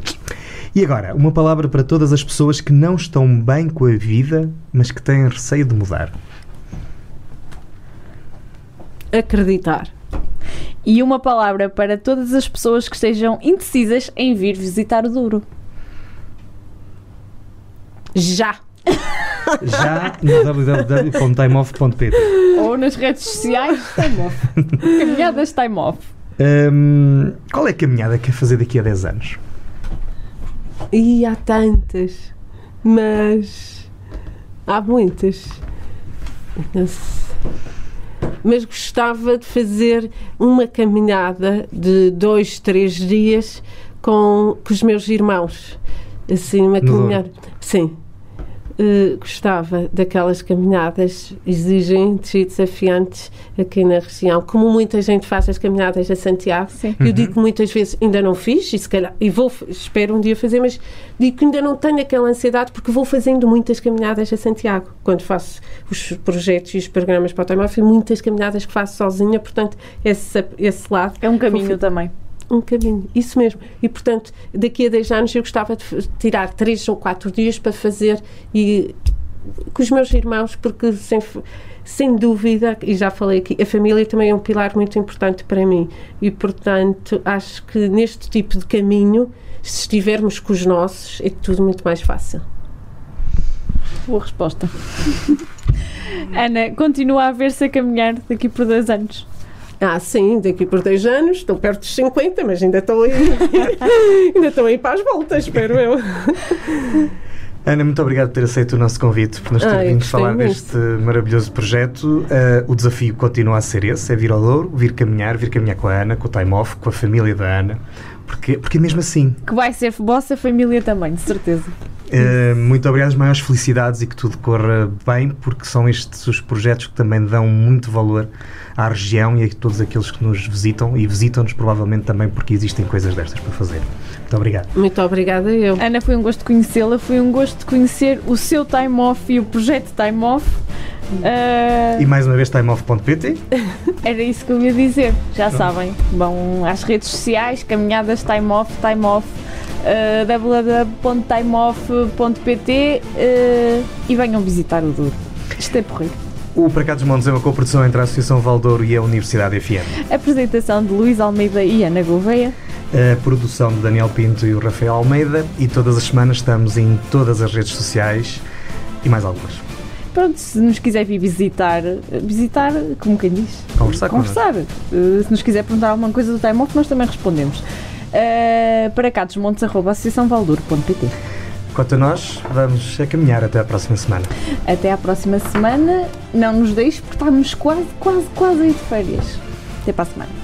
E agora, uma palavra para todas as pessoas que não estão bem com a vida, mas que têm receio de mudar. Acreditar. E uma palavra para todas as pessoas que estejam indecisas em vir visitar o Douro. Já. Já no www.timeoff.pt. Ou nas redes sociais, time off. Caminhadas time off. Hum, qual é a caminhada que quer fazer daqui a 10 anos? E há tantas. Mas. Há muitas. Mas gostava de fazer uma caminhada de dois, três dias com, com os meus irmãos. Assim, uma caminhada. Sim. Eh, gostava daquelas caminhadas exigentes e desafiantes aqui na região, como muita gente faz as caminhadas a Santiago. Sim. Eu digo que muitas vezes ainda não fiz, e se calhar, e vou, espero um dia fazer, mas digo que ainda não tenho aquela ansiedade porque vou fazendo muitas caminhadas a Santiago. Quando faço os projetos e os programas para o Time Off, muitas caminhadas que faço sozinha, portanto, esse, esse lado É um caminho Vou- também. Um caminho, isso mesmo. E portanto, daqui a 10 anos eu gostava de tirar 3 ou 4 dias para fazer e com os meus irmãos, porque sem, sem dúvida, e já falei aqui, a família também é um pilar muito importante para mim. E portanto, acho que neste tipo de caminho, se estivermos com os nossos, é tudo muito mais fácil. Boa resposta. Ana, continua a ver-se a caminhar daqui por dois anos. Ah, sim, daqui por dois anos, estou perto dos 50, mas ainda estou aí, ainda estou aí para as voltas, espero eu. Ana, muito obrigado por ter aceito o nosso convite, por nos ter Ah, vindo falar imenso. deste maravilhoso projeto. Uh, o desafio continua a ser esse, é vir ao Douro, vir caminhar, vir caminhar com a Ana, com o time off, com a família da Ana, porque, porque é mesmo assim. Que vai ser vossa família também, de certeza. Uh, muito obrigado, as maiores felicidades e que tudo corra bem, porque são estes os projetos que também dão muito valor à região e a todos aqueles que nos visitam e visitam-nos provavelmente também porque existem coisas destas para fazer. Muito obrigado. Muito obrigada eu. Ana, foi um gosto conhecê-la, foi um gosto conhecer o seu time off e o projeto time off. Ah, E mais uma vez timeoff.pt. era isso que eu ia dizer, já sabem. Vão às redes sociais, caminhadas time off, time off. Uh, www.timeoff.pt uh, e venham visitar o Douro. Isto é porreiro. O Para Cá dos Montes é uma coprodução entre a Associação Valdouro e a Universidade FM. Apresentação de Luís Almeida e Ana Gouveia. A produção de Daniel Pinto e o Rafael Almeida e todas as semanas estamos em todas as redes sociais e mais algumas. Pronto, se nos quiser vir visitar, visitar, como quem diz? Conversar Conversar. Uh, se nos quiser perguntar alguma coisa do time off, nós também respondemos. Uh, para cá dos montes, arroba associaçãovaldouro.pt Quanto a nós, vamos a caminhar até à próxima semana. Até à próxima semana. Não nos deixe, porque estamos quase, quase, quase aí de férias. Até para a semana.